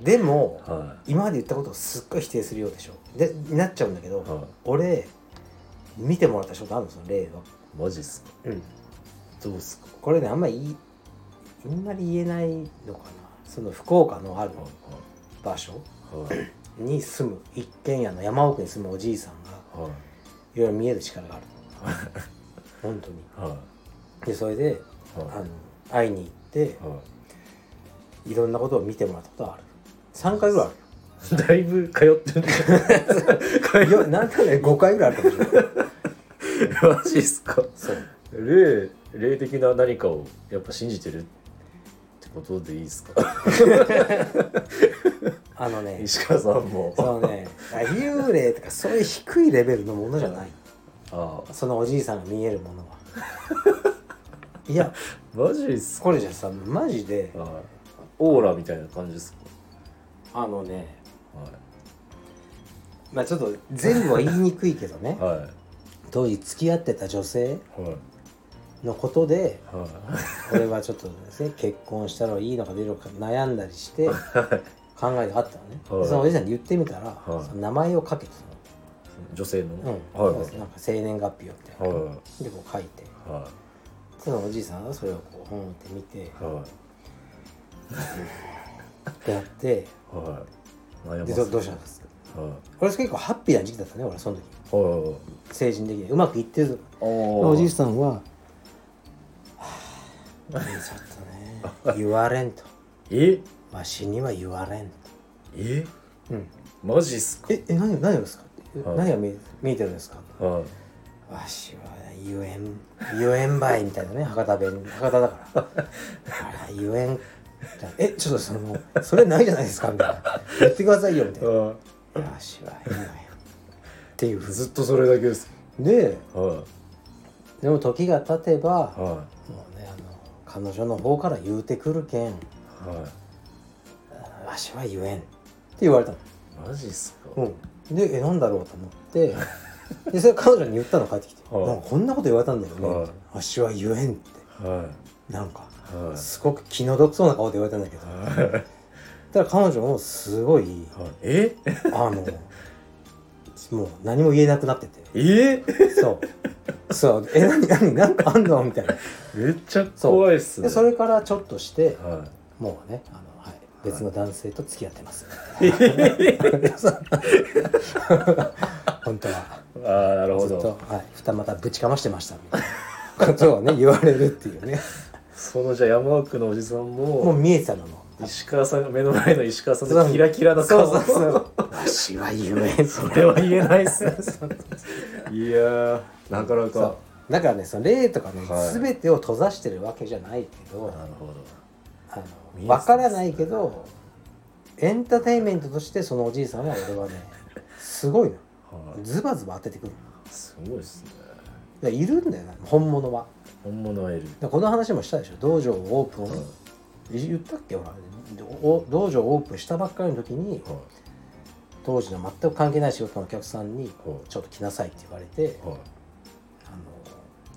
S1: でも
S2: あは
S1: 今まで言ったことをすっごい否定するようでしょ。でになっちゃうんだけど、
S2: い。は
S1: 俺見てもらったことあるのその霊
S2: い
S1: は、
S2: マジっすか？
S1: うん、
S2: どうっすか？
S1: これねあんまりあんまり言えないのかな。その福岡のある場所
S2: はい。はい
S1: に住む一軒家の山奥に住むおじいさんが
S2: はい。
S1: いろいろ見える力がある。本当に。
S2: はい。
S1: でそれであ
S2: は
S1: の会いに行って
S2: いはい。
S1: ろんなことを見てもらったことはある。3回ぐらいあ
S2: い だいぶ通ってる
S1: なんとね5回ぐらいあるかもしれない。
S2: マジっすか？
S1: そう。
S2: 霊霊的な何かをやっぱ信じてることでいいですか？
S1: あのね
S2: 石川さんも。
S1: そのね幽霊とかそういう低いレベルのものじゃない。
S2: あ
S1: そのおじいさんが見えるものは。いや
S2: あマジっすか？
S1: これじゃさマジで
S2: はい。オーラみたいな感じです
S1: あのね
S2: かは
S1: まあちょっと全部は言いにくいけどね。
S2: い はい。
S1: 当時付き合ってた女性
S2: はい。
S1: のことで
S2: はい。
S1: 俺はちょっとですね結婚したらいいのか出るのか悩んだりして考えがあったのね、
S2: はい。
S1: でそのおじいさんに言ってみたら、
S2: はい。
S1: その名前を書けて
S2: 女性の
S1: うん。
S2: はい。はい
S1: なんか生年月日をみたいな、
S2: はい。
S1: でこう書いて。
S2: は
S1: そのおじいさんはそれをこう本って見て。
S2: いはい。
S1: っ てやって。
S2: はい。
S1: でどどうしたんですか？
S2: はい。
S1: 俺結構ハッピーな時期だったね俺その時。
S2: はい。
S1: 成人的にうまくいってる
S2: お
S1: おじいさんは「はあちょっとね。言われんと。
S2: え？
S1: わしには言われんと」
S2: え？
S1: うん。
S2: マジっすか？
S1: ええ何何をですか、え
S2: はい。
S1: 何が見え見えてるんですか？
S2: はい。
S1: わしは言えん言えんばいみたいなね博多弁。博多だから。あ言えんえちょっとそのそれないじゃないですか？みたいな。言ってくださいよみたいな。
S2: は
S1: わしは言えんわよってい。う
S2: ずっとそれだけです。
S1: で
S2: は
S1: でも時が経てば
S2: い。は
S1: もうねあの彼女の方から言うてくるけん。
S2: い。は
S1: わしは言えんって言われたの。
S2: いマジっすか？
S1: うん、でえなんだろうと思って。でそれ彼女に言ったの帰ってきて「
S2: はい。
S1: なんかこんなこと言われたんだよね」
S2: はい。
S1: わしは言えん」って。
S2: は
S1: なんか
S2: いはい。
S1: すごく気の毒そうな顔で言われたんだけど。
S2: はい。
S1: だから彼女もすごい
S2: え？
S1: あのもう何も言えなくなってて。
S2: え？
S1: そう。そう。え何何なんかあんの？みたいな。
S2: めっちゃ怖いっすね。
S1: でそれからちょっとして
S2: は
S1: もうねあの、はい、別の男性と付き合ってます、本当は。
S2: いああなるほ
S1: ずっと、
S2: ど
S1: はい、二股ぶちかましてましたみたいなことをね言われるっていうね。
S2: そのじゃあ山奥のおじさん
S1: もう
S2: も
S1: 見えてたのも
S2: 石川さんが目の前の石川さんのキラキラな顔。
S1: そうそうそう。わしは言えん。
S2: それは言えないっす。ねいやーなかなか。
S1: だからねその霊とかね、
S2: はい。
S1: 全てを閉ざしてるわけじゃないけど
S2: なるほど
S1: あ
S2: 見えてたんです。
S1: の分からないけどエンターテインメントとしてそのおじいさんは俺はね すごいの。
S2: はい。
S1: ズバズバ当ててくる。
S2: すごいっすね。
S1: いやいるんだよな本物は。
S2: 本物はいる。
S1: この話もしたでしょ。道場をオープン、
S2: はい。
S1: 言ったっけ？ほらお道場をオープンしたばっかりの時に
S2: はい。
S1: 当時の全く関係ない仕事のお客さんに
S2: はい「
S1: ちょっと来なさい」って言われて
S2: はい。
S1: あの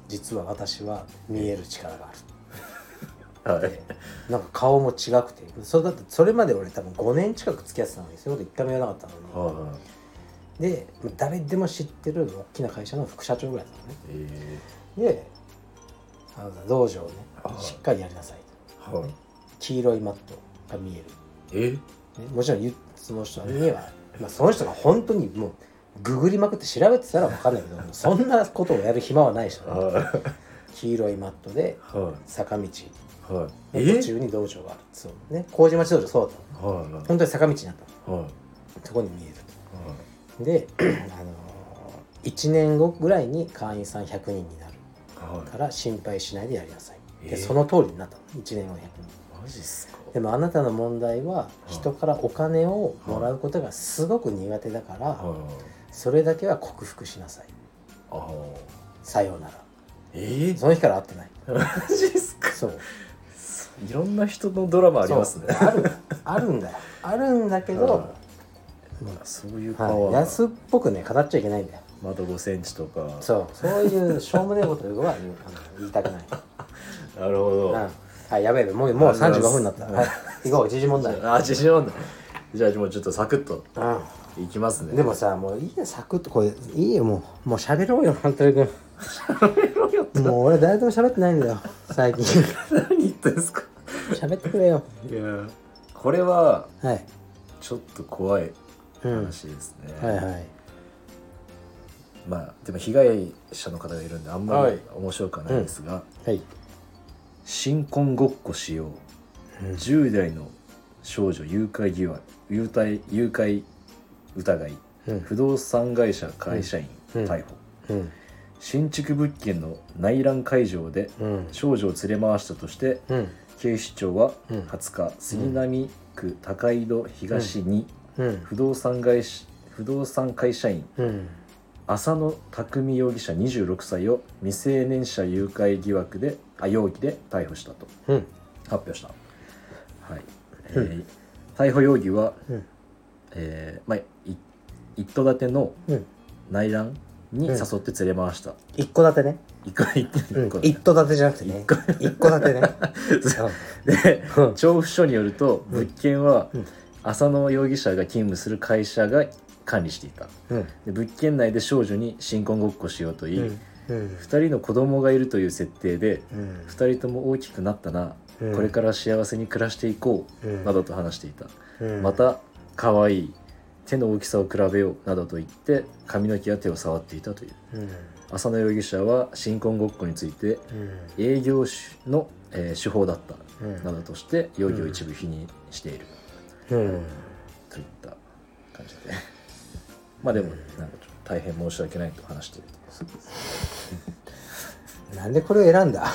S1: 実は私は見える力がある
S2: はい。
S1: なんか顔も違くて。それだってそれまで俺多分5年近く付き合ってたのにそういうこと一回も言わなかったの
S2: はい
S1: にで誰でも知ってる大きな会社の副社長ぐらいだったのね。
S2: え。
S1: であの道場をね
S2: はい。
S1: しっかりやりなさい
S2: ーはい。
S1: 黄色いマットが見える。
S2: え？
S1: ねもちろんその人には、まあ、その人が本当にもうググりまくって調べてたら分かんないけど そんなことをやる暇はない人ね
S2: は
S1: 黄色いマットで坂道。
S2: いはい。
S1: の途中に道場がある。そう。ね。麹町道場そうだったの。
S2: はいはい。
S1: 本当に坂道になった
S2: はい。
S1: のそこに見えると。であの1年後ぐらいに会員さん100人になる
S2: はい。
S1: から心配しないでやりなさい。で
S2: え？ー
S1: その通りになったの。1年後に100人。
S2: マジっすか？
S1: でもあなたの問題は人からお金をもらうことがすごく苦手だから
S2: はい
S1: それだけは克服しなさい。さようなら。
S2: え？
S1: その日から会ってない。
S2: ー、マジっすか？
S1: そう
S2: いろんな人のドラマありますね。
S1: あるあるんだよ。あるんだけど、
S2: はそういうパワ
S1: はい、
S2: ーが
S1: 安っぽくね語っちゃいけないんだよ。
S2: 窓5センチとか。
S1: そう。そういうしょうもないことは言いたくない、
S2: なるほど、
S1: うん、はいやべえもうもう35分になった。はい。行こう。時事問題、うん、
S2: あ自信あんだじゃあもうちょっとサクッといきますね。
S1: でもさもういいよサクッと。これいいよもう。もう喋ろうよ本当に君もう俺誰とも喋ってないんだよ最近。
S2: 何言ってんすか？
S1: 喋ってくれよ。
S2: いやこれは
S1: はい、
S2: ちょっと怖い
S1: うん、
S2: 話ですね、
S1: はいはい。
S2: まあでも被害者の方がいるんであんまり
S1: はい。
S2: 面白くはないですが、
S1: はい。
S2: 新婚ごっこしよう、10代の少女誘拐疑惑誘拐誘拐疑い、
S1: うん。
S2: 不動産会社会社員
S1: うん。
S2: 逮捕、
S1: うん
S2: 新築物件の内覧会場で
S1: うん。
S2: 少女を連れ回したとして
S1: うん。
S2: 警視庁は
S1: うん。
S2: 20日、杉並区高井戸東に
S1: うん。
S2: 不動産会社不動産会社員
S1: うん。
S2: 浅野匠容疑者26歳を未成年者誘拐疑惑であ容疑で逮捕したと
S1: うん。
S2: 発表した、はい。えー逮捕容疑は、
S1: うん。
S2: えーまあ、い一戸建ての
S1: うん。
S2: 内覧に誘って連れ回した、
S1: 一戸建てね。
S2: 一個一
S1: うん。
S2: 個
S1: 一戸建てじゃなくてね。一戸。建てね。
S2: で
S1: うん。
S2: 調布署によると
S1: うん
S2: 物件は
S1: うん。
S2: 浅野容疑者が勤務する会社が管理していた。
S1: うん。
S2: で物件内で少女に新婚ごっこしようと言い、
S1: うん。うん。
S2: 2人の子供がいるという設定で
S1: うん。
S2: 2人とも大きくなったな、
S1: うん。
S2: これから幸せに暮らしていこう、
S1: うん。
S2: などと話していた、
S1: うん。
S2: また可愛い手の大きさを比べようなどと言って髪の毛や手を触っていたという。
S1: うん。
S2: 浅野容疑者は新婚ごっこについて
S1: うん。
S2: 営業手の、えー手法だった
S1: うん。
S2: などとして容疑を一部否認している、
S1: うん。
S2: といった感じで。まあでもなんかちょっと大変申し訳ないと話していると
S1: なんでこれを選んだ？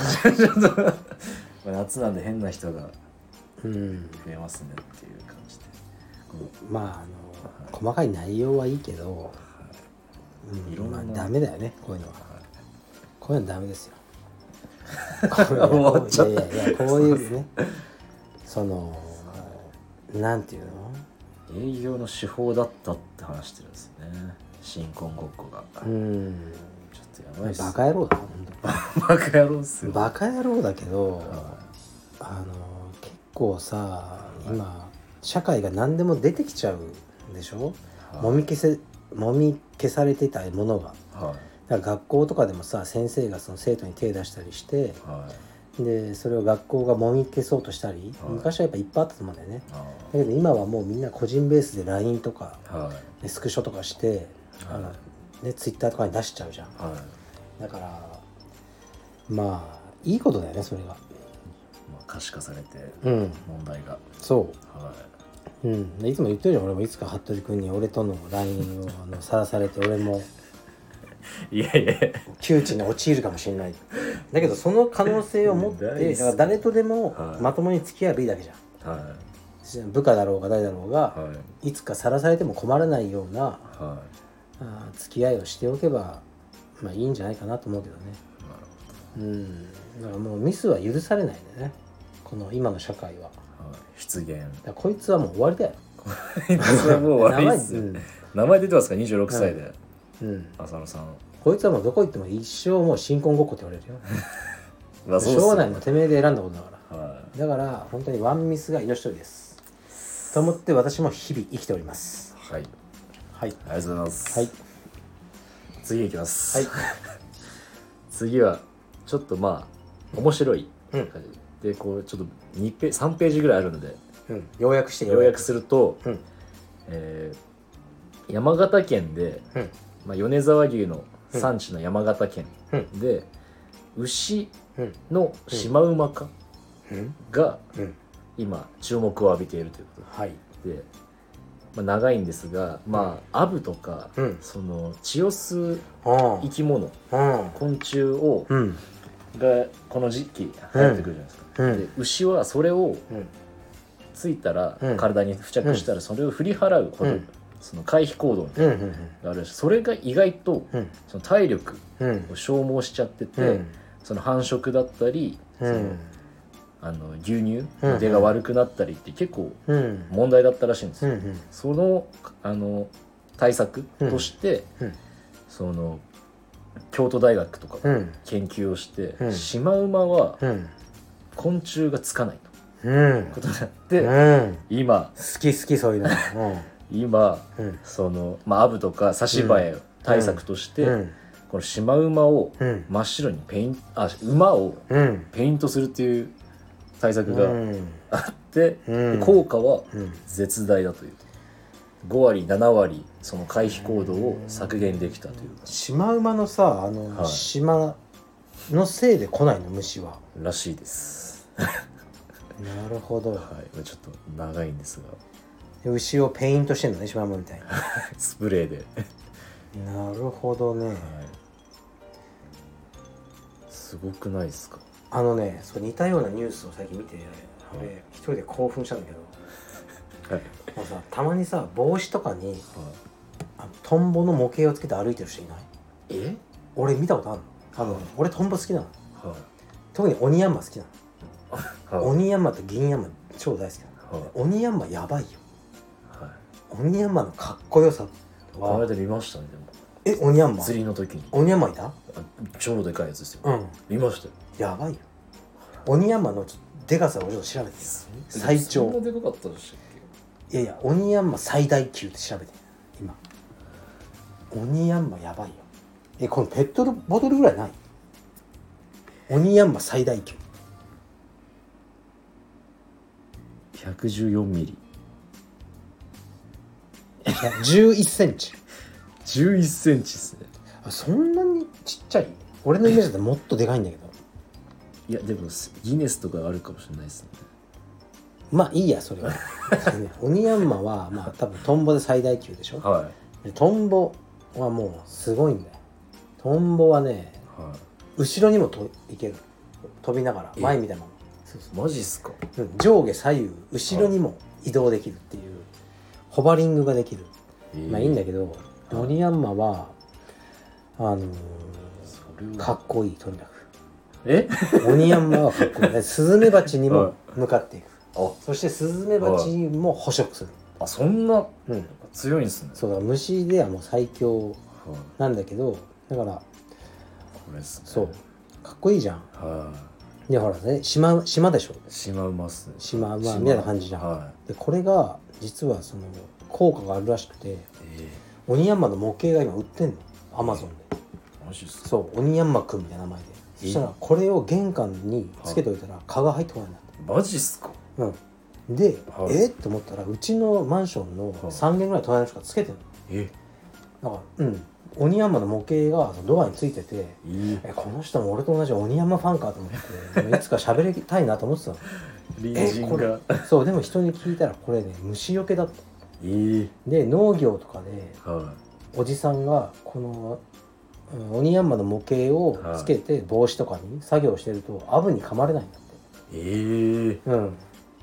S2: まあ夏なんで変な人が
S1: うん。
S2: 増えますねっていう感じで。こ
S1: まああの細かい内容はいいけど、うん、
S2: いろんな
S1: まあダメだよねこういうのは。こういうのダメですよ。
S2: 終わっちゃった
S1: いやいやいやこういうねそのなんていうの？
S2: う営業の手法だったって話してるんですね。新婚ごっこが、
S1: うん。
S2: ちょっとやばいっす
S1: バカ野郎だ本
S2: バカ野郎っすよ。
S1: 当バカ野郎だけど
S2: は
S1: あの結構さ今社会が何でも出てきちゃうでしょ？
S2: はい。
S1: もみ消せもみ消されてたものが。
S2: はい。
S1: だから学校とかでもさ先生がその生徒に手出したりして
S2: はい。
S1: でそれを学校がもみ消そうとしたり、
S2: はい。
S1: 昔はやっぱいっぱいあったと思うんだよね。
S2: あ
S1: だけど今はもうみんな個人ベースで LINE とか
S2: ーはい。
S1: でスクショとかして、あのね、Twitter とかに出しちゃうじゃん。
S2: はい。
S1: だからまあいいことだよねそれが。
S2: まあ、可視化されて
S1: うん。
S2: 問題が、
S1: そ
S2: は
S1: う、うん、でいつも言ってるじゃん俺もいつか服部君に俺との LINE をあのさらされて俺も。
S2: い、いやいや。
S1: 窮地に陥るかもしれないだけどその可能性を持って誰とでも
S2: はい。
S1: まともに付き合えばいいだけじゃん。
S2: は
S1: 部下だろうが誰だろうが、
S2: いはい。
S1: いつかさらされても困らないような
S2: はい。
S1: あー付き合いをしておけばまあいいんじゃないかなと思うけどね。うん。だからもうミスは許されないんだよね。この今の社会は。
S2: はい出現。
S1: らこいつはもう終わりだよ。
S2: もう悪いっすよ、
S1: うん。
S2: 名前出てますか？26歳で、
S1: うん、
S2: 浅野さん。
S1: こいつはもうどこ行っても一生もう新婚ごっこって言われるよ。
S2: まあ
S1: しょうがない。もうてめえで選んだことだから。
S2: は
S1: だから本当にワンミスが命取りです。と思って私も日々生きております。
S2: い、はい、
S1: はい。
S2: ありがとうございます、
S1: はい。
S2: 次いきます、
S1: はい。
S2: 次はちょっとまあ面白い
S1: うん。
S2: 感じでこうちょっと2ペ3ページぐらいあるので
S1: うん。要約して
S2: 要約すると、
S1: うん。
S2: えー山形県で、
S1: うん。
S2: まあ、米沢牛の産地の山形県
S1: うん。
S2: で、牛
S1: うん。
S2: のシマウマ科
S1: うん。
S2: が
S1: うん。
S2: 今注目を浴びているというこ
S1: はい。
S2: とで、まあ、長いんですが、まあアブとか、
S1: うん。
S2: その血を吸う
S1: あ
S2: 生き物
S1: あ
S2: 昆虫を
S1: うん。
S2: がこの時期流行ってくるじゃないですか、
S1: うん
S2: で牛はそれを
S1: うん。
S2: ついたら、
S1: うん。
S2: 体に付着したらそれを振り払うこと、
S1: うん。
S2: その回避行動みたいなのがあるしそれが意外と
S1: うん。
S2: その体力
S1: うん。
S2: を消耗しちゃってて、
S1: うん。
S2: その繁殖だったり、その
S1: うん
S2: あの牛乳
S1: うん。
S2: の出が悪くなったりって結構
S1: うん。
S2: 問題だったらしいんですよ。
S1: うん
S2: そのあの対策として、
S1: うん。
S2: その京都大学とか研究をして、
S1: うん。
S2: シマウマは
S1: うん
S2: 昆虫がつかないと
S1: うん。
S2: ことになって、
S1: うん。
S2: 今
S1: 好き好きそういうの。
S2: 今
S1: うん。うん。
S2: その、まあ、アブとかサシバエ対策として、
S1: うん。
S2: このシマウマを
S1: うん。
S2: 真っ白にペインあ馬を
S1: うん。
S2: ペイントするっていう対策
S1: う
S2: が
S1: ん。
S2: あって、効果は
S1: うん。
S2: 絶大だという。5割7割その回避行動を削減できたという。
S1: シマウマのさあの、
S2: はい。
S1: 島のせいで来ないの虫は。
S2: らしいです。
S1: なるほど。
S2: はい、ちょっと長いんですが。
S1: 牛をペイントしてんのねシマウマみたい
S2: スプレーで、
S1: になるほどね。
S2: はい、すごくないですか？
S1: あのねそう似たようなニュースを最近見て俺一人で興奮したんだけど。
S2: はい。
S1: もうさたまにさ帽子とかにあのトンボの模型をつけて歩いてる人いない？
S2: え？
S1: 俺見たことあるの？あの、
S2: はい
S1: 俺トンボ好きなの。
S2: はい。
S1: 特に鬼ヤンマ好きなの、
S2: はい。
S1: 鬼ヤンマと銀ヤンマ超大好きなの、
S2: はい。
S1: 鬼ヤンマやばいよ。
S2: はい。
S1: 鬼ヤンマのかっこよさ。
S2: この間見ましたね
S1: え鬼ヤンマ？
S2: 釣りの時に。
S1: 鬼ヤンマいた？
S2: あ超でかいやつですよ。
S1: うん。
S2: 見ましたよ。
S1: やばいよ。鬼ヤンマのちでかさをちょっと調べて最長。
S2: そんなでかかったでしたっ
S1: いやいや鬼ヤンマ最大級って調べて今。ンマやばいよえこのペットボトルぐらいない？鬼ヤンマ最大級。
S2: け114ミリ。
S1: 11センチ。
S2: 11センチですね。
S1: あそんなにちっちゃい？俺のイメージだともっとでかいんだけど。
S2: いやでもギネスとかあるかもしれないですね。
S1: まあいいやそれは。それね鬼ヤンマはまあ多分トンボで最大級でしょ？
S2: は
S1: でトンボはもうすごいんだよトンボはね
S2: い。は
S1: 後ろにもといける。飛びながら
S2: え？
S1: 前みたいなそうそ
S2: いマジっすか？
S1: ううん。上下左右後ろにも移動できるっていうホバリングができる。まあいいんだけど
S2: はい。
S1: 鬼ヤンマはあのーかっこいいとにか
S2: え？
S1: く鬼ヤンマはかっこいい。で スズメバチに
S2: はい。
S1: も向かっていく。
S2: あ。
S1: そしてスズメバチも捕食する、
S2: あそんな
S1: うん、
S2: 強いんですね。
S1: そうだ虫ではもう最強
S2: はい
S1: なんだけどだから
S2: これですね。
S1: そう。かっこいいじゃん。
S2: は
S1: でほらね島島でしょ。
S2: いシマウマっすね
S1: 島。馬みたいな感じじゃん。
S2: は
S1: でこれが実はその効果があるらしくて
S2: いえ。
S1: 鬼ヤンマの模型が今売ってんの。アマゾンで。
S2: えマジっすか。
S1: そう鬼ヤンマくんみたいな名前で。そしたらこれを玄関につけといたら蚊が入ってこないんだって。
S2: マジっすか。
S1: うん。で、
S2: はい。
S1: えっと思ったらうちのマンションの3軒ぐらい隣の人がつけてる
S2: え。
S1: のだからうん鬼ヤンマの模型がドアについてて
S2: ええ
S1: えこの人も俺と同じ鬼ヤンマファンかと思って いつか喋りたいなと思ってたの。
S2: 隣人が。
S1: そうでも人に聞いたらこれね虫除けだって
S2: ええ。
S1: で農業とかで
S2: は
S1: おじさんがこのうん鬼ヤンマの模型をつけて帽子とかに作業してるとアブに噛まれないんだって。
S2: いええ。
S1: うん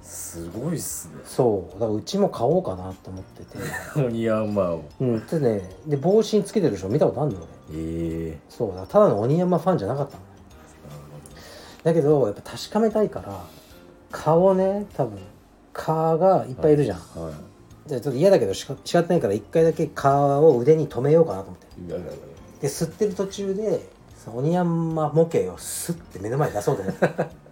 S2: すごいっすね。
S1: そう。だからうちも買おうかなと思ってて。
S2: 鬼ヤンマを。
S1: うんでねで帽子につけてる人見たことあるの俺
S2: ええ。
S1: そう。だからただの鬼ヤンマファンじゃなかったの。だけどやっぱ確かめたいから蚊をね多分蚊がいっぱいいるじゃん、
S2: は
S1: じゃあちょっと嫌だけどしか仕方ないから一回だけ蚊を腕に留めようかなと思って。
S2: いいやいやいや。
S1: で吸ってる途中でその鬼ヤンマ模型をスッて目の前に出そうと思って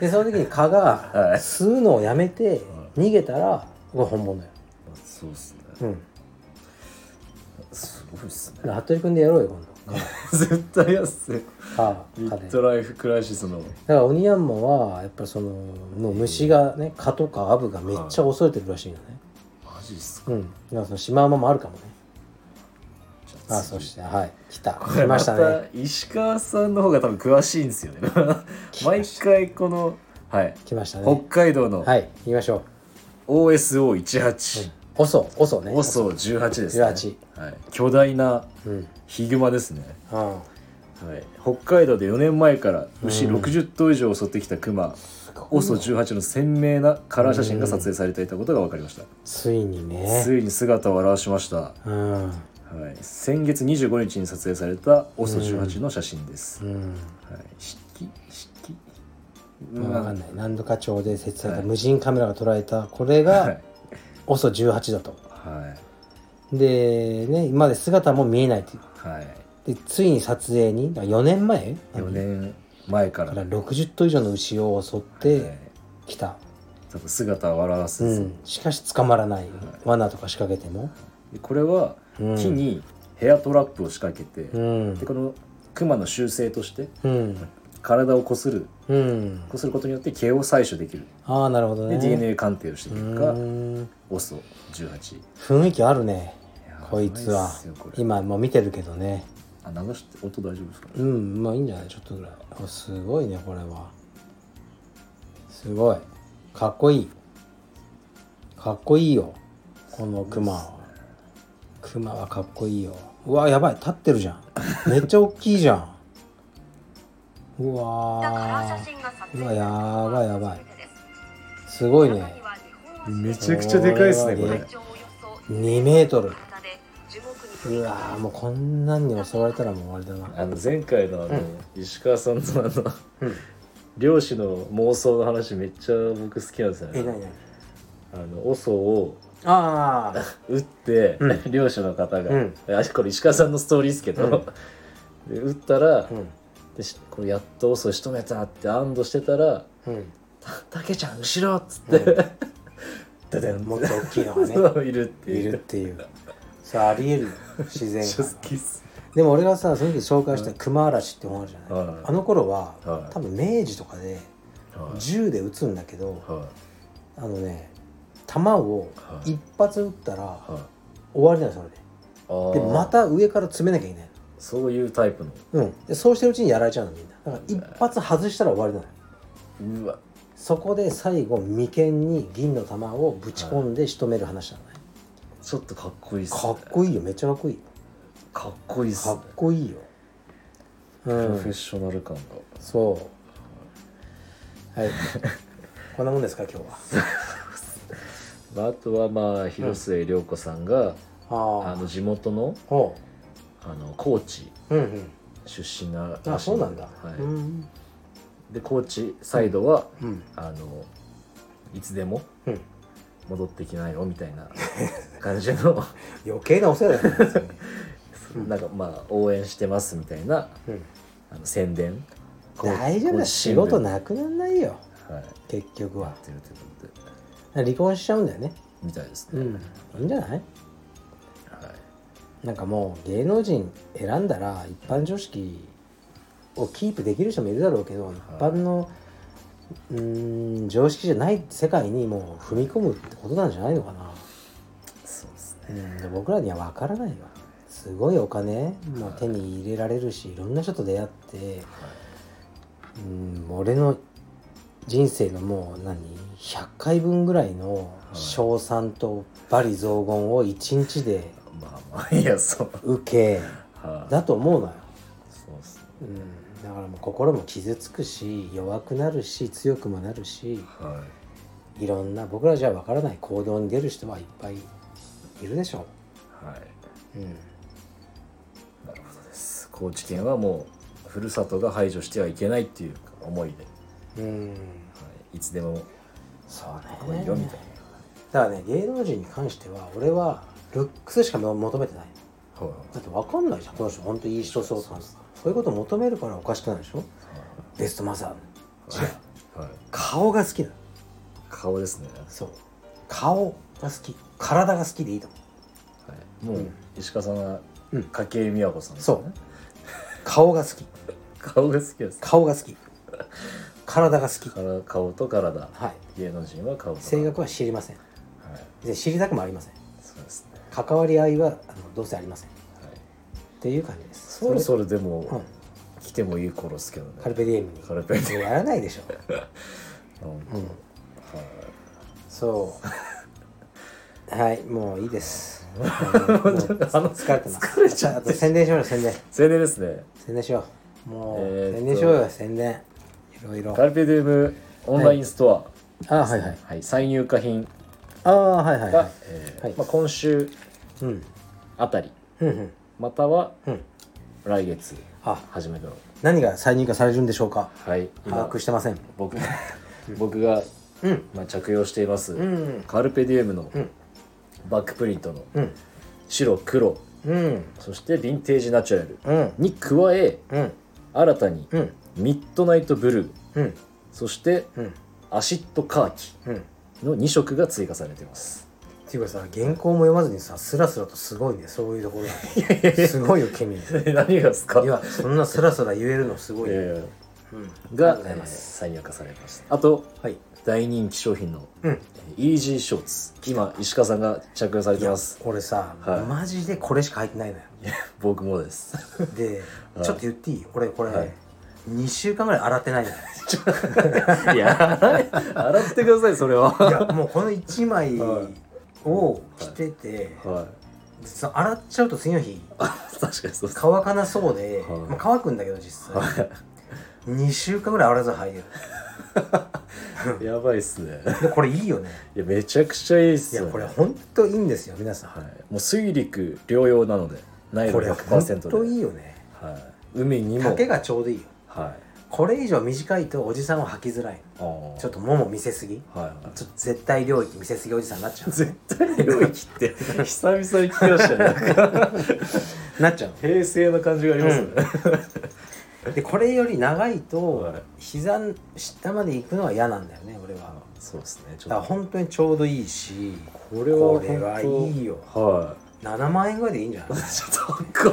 S1: でその時に蚊が
S2: はい。
S1: 吸うのをやめて逃げたらこれ本物だよ。
S2: そうっすね。
S1: うん。
S2: すごいっすね。
S1: だから服部君でやろうよ今度。
S2: 絶対やっすよ。
S1: 蚊蚊で
S2: ミッドライフクライシスの。
S1: だから鬼ヤンマはやっぱりそのもう虫がね蚊とかアブがめっちゃ恐れてるらしいよね。
S2: マジっすか？
S1: うん。だからそのシマウマもあるかもね。
S2: じゃ
S1: あそ
S2: 毎回このはい。
S1: 来ました
S2: 北
S1: ね
S2: 海道の
S1: はい。行きましょ
S2: OSO18
S1: うオソオソね。
S2: OSO18 ですね。
S1: 18
S2: はい、巨大な
S1: うん。
S2: ヒグマですね、
S1: あ
S2: はい、北海道で4年前から牛
S1: うん。
S2: 60頭以上を襲ってきたクマ、OSO18 の鮮明なカラー写真が撮影されていたことが分かりました、
S1: ついにね。
S2: ついに姿を現しました、は
S1: うん。
S2: い、先月25日に撮影された OSO18 の写真です、
S1: うん。
S2: はい、
S1: 分かんない。何度か町で設置された
S2: はい。
S1: 無人カメラが捉えたこれが
S2: はい、
S1: OSO18 だと。
S2: はい。
S1: でね今まで姿も見えないっていう。
S2: はい、
S1: でついに撮影に4年前
S2: ？4年前か、
S1: からら60頭以上の牛を襲っ
S2: はい。
S1: てきた、
S2: ちょっと姿を現すんですよ
S1: うん、しかし捕まらない。罠とか仕掛けても。
S2: でこれは
S1: うん。
S2: 木にヘアトラップを仕掛けて、
S1: うん。
S2: でこのクマの習性として
S1: うん
S2: 体をこする
S1: うん。
S2: こすることによって毛を採取できる。
S1: ああなるほど
S2: で
S1: ね
S2: DNA 鑑定をした
S1: う
S2: 結果
S1: ーん。
S2: OSO18
S1: 雰囲気あるね。
S2: や
S1: こいつは。今もう見てるけどね。
S2: あ流して音大丈夫ですか？
S1: うんまあいいんじゃない？ちょっとぐらい。あすごいねこれは。すごい。かっこいい。かっこいいよこのクマはクマはかっこいいよ。うわやばい。立ってるじゃん。めっちゃ大きいじゃんうわうわやばいやばい。
S3: す
S1: すごいね。
S2: めちゃくちゃでかいですねこれ
S3: 体長およそ
S1: 2メートル。うわーもうこんなんに襲われたらもう終わりだな。
S2: あの前回のあの、石川さんのあの
S1: うん。
S2: 漁師の妄想の話めっちゃ僕好きなんですよね。
S1: え何何？
S2: あのオソを
S1: ああ
S2: 撃って、
S1: う
S2: 漁師の方が、
S1: うん。
S2: あこれ石川さんのストーリーですけど、
S1: うん。
S2: で撃ったら、
S1: うん
S2: でしこれやっとオソ仕留めたって安堵してたら
S1: うん「
S2: たけちゃん後ろ!」っつって、
S1: うん。
S2: ででん
S1: もっと大きいのがね。
S2: いるって
S1: い
S2: いう
S1: るっていう。さあありえるよ。自然が。でも俺がさその時紹介した「熊嵐」って本あるじゃない、
S2: はい。
S1: あの頃は、
S2: はい。
S1: 多分明治とかで
S2: はい。
S1: 銃で撃つんだけど、
S2: は
S1: あのね弾を
S2: はい。
S1: 一発撃ったら終わりなのそれで。
S2: あー。
S1: でまた上から詰めなきゃいけない
S2: そういうタイプの。
S1: のうん。でそうしてるうちにやられちゃうのみんな。だから一発外したら終わりなのよ。
S2: うわ。
S1: そこで最後眉間に銀の玉をぶち込んで仕留める話なのね、
S2: ちょっとかっこいいっすね。
S1: かっこいいよ。めっちゃかっこいい。
S2: かっこいいっすね。
S1: かっこいいよ。う
S2: プロフェッ
S1: ん
S2: ショナル感が、
S1: そう。はい。こんなもんですか今日 は。
S2: まあ、あとはまあ広末涼子さんが、
S1: あ
S2: あの地元の
S1: ほ
S2: あの高知
S1: ううんうん。
S2: 出身な
S1: あそうなんだ、
S2: はい。
S1: うん。
S2: で高知サイドは、
S1: うん。
S2: あのいつでも
S1: うん。
S2: 戻ってきなよみたいな 感じの。
S1: 余計なお世話だよね、うん
S2: なんかまあ応援してますみたいな
S1: うん、
S2: あの宣伝。
S1: 大丈夫だ。仕事なくなんないよ。
S2: はい。
S1: 結局は。離婚しちゃうんだよね。
S2: みたいですね、
S1: うん。いいんじゃない？なんかもう芸能人選んだら一般常識をキープできる人もいるだろうけど、一般のうーん常識じゃない世界にもう踏み込むってことなんじゃないのかな、
S2: そうですね。
S1: うん、で僕らには分からないわ。すごいお金も手に入れられるしいろんな人と出会って、うん、俺の人生のもう何100回分ぐらいの称賛と罵詈雑言を1日で
S2: まあまあいやそう。
S1: 受け。
S2: はい。
S1: だと思うのよ、
S2: そうですね。
S1: うん、だからもう心も傷つくし弱くなるし強くもなるし
S2: はい。
S1: ろんな僕らじゃ分からない行動に出る人はいっぱいいるでしょ
S2: いはい、
S1: う、うん、
S2: なるほどです。高知県はもうふるさとが排除してはいけないっていう思いで、
S1: うん、
S2: はい、いつでも
S1: そうね。
S2: 来いよみたい
S1: だからね芸能人に関しては俺はルックスしか求めてない。
S2: な、はい。
S1: だって分かんないじゃん。この人本当いい人そうとかそういうことを求めるからおかしくないでしょ。ベストマザー
S2: はい、
S1: 顔が好きなの。
S2: 顔ですね、
S1: そう。顔が好き。体が好きでいいと思う。
S2: はい、もう、
S1: うん。
S2: 石川さんは
S1: うん。
S2: 筧美和子さんです
S1: そう。顔が好き。
S2: 顔が好きです
S1: 顔が好き。体が好き。
S2: 顔と体。
S1: はい。
S2: 芸能人は顔と
S1: 性格は知りません。
S2: はい。
S1: で知りたくもありません。
S2: そうですね、
S1: 関わり合いはあのどうせありません。っ
S2: はい、
S1: ていう感じです。
S2: そろそ
S1: ろ
S2: ろでも、
S1: うん。
S2: 来てもいい頃ですけどね。
S1: カルペディエムに。
S2: カルペディエム。
S1: やらないでしょ、
S2: うん
S1: うん、
S2: はい。
S1: そう。はいもういいです。疲れてます。
S2: 疲れちゃって。
S1: 宣伝しようよ宣伝。
S2: 宣伝ですね。
S1: 宣伝しよう。もう、
S2: えー
S1: 宣伝しようよ宣伝。いろいろ。
S2: カルペディウムオンラインストア、
S1: あはいはい。
S2: はい、再入荷品
S1: ああはいはい
S2: が、
S1: はい。
S2: えー
S1: はい。
S2: まあ、今週
S1: うん
S2: あたり。
S1: うんうん。
S2: または
S1: うん。
S2: 来月
S1: あ。
S2: 初めての。
S1: 何が再入荷されるんでしょうか？
S2: はい。
S1: 把
S2: 今
S1: 握してません。
S2: 僕 僕が、
S1: うん。
S2: まあ、着用しています、
S1: うん
S2: カルペディエムの
S1: うん。
S2: バックプリントの
S1: うん。
S2: 白黒
S1: うん。
S2: そしてヴィンテージナチュラル
S1: うん。
S2: に加え
S1: うん。
S2: 新たに
S1: うん。
S2: ミッドナイトブルー
S1: うん。
S2: そして
S1: うん。
S2: アシッドカーキ
S1: うん。
S2: の2色が追加されています
S1: っていうかさ原稿も読まずにさスラスラとすごいねそういうところ。がすごいよ君い
S2: 何がですか？
S1: やそんなスラスラ言えるのすごいよ、
S2: え
S1: うん、
S2: が
S1: がとうございます、
S2: 再入荷されました。あと
S1: はい。
S2: 大人気商品の
S1: うん。
S2: イージーショーツ。今石川さんが着用されてます。
S1: これさ、
S2: はい。
S1: マジでこれしか入ってないのよ。
S2: 僕もです。
S1: で、
S2: はい。
S1: ちょっと言っていい？俺これ、
S2: はい。
S1: 2週間ぐらい洗ってない
S2: いや洗い洗ってくださいそれは。い
S1: やもうこの1枚
S2: はい
S1: を着てて、
S2: はい。
S1: 洗っちゃうと次の日
S2: 確かにそうです。
S1: 乾かなそうで、
S2: はい。
S1: まあ、乾くんだけど実際、
S2: はい。
S1: 2週間ぐらいあらず入る。
S2: やばいっすね。
S1: でこれいいよね。
S2: いやめちゃくちゃいいっ
S1: い
S2: すよ、ね、
S1: やこれほんといいんですよ皆さん。
S2: はい、もう水陸両用なのでナイロ
S1: これほん
S2: 100%で。
S1: といいよね。
S2: はい、海にも。
S1: 丈がちょうどいいよ。
S2: はい
S1: これ以上短いとおじさんは履きづらい。ちょっともも見せすぎ。
S2: はいはい。
S1: ちょっと絶対領域見せすぎ。おじさんになっちゃう
S2: 絶対領域って。久々に聞きましたね。な
S1: っちゃう。
S2: 平成な感じがありますね、
S1: でこれより長いと
S2: はい。
S1: 膝下まで行くのは嫌なんだよね俺は。
S2: そうですね。
S1: だから本当にちょうどいいし
S2: これは
S1: これはいいよ。
S2: は
S1: 7万円ぐらいでいいんじゃない？
S2: い ちょっと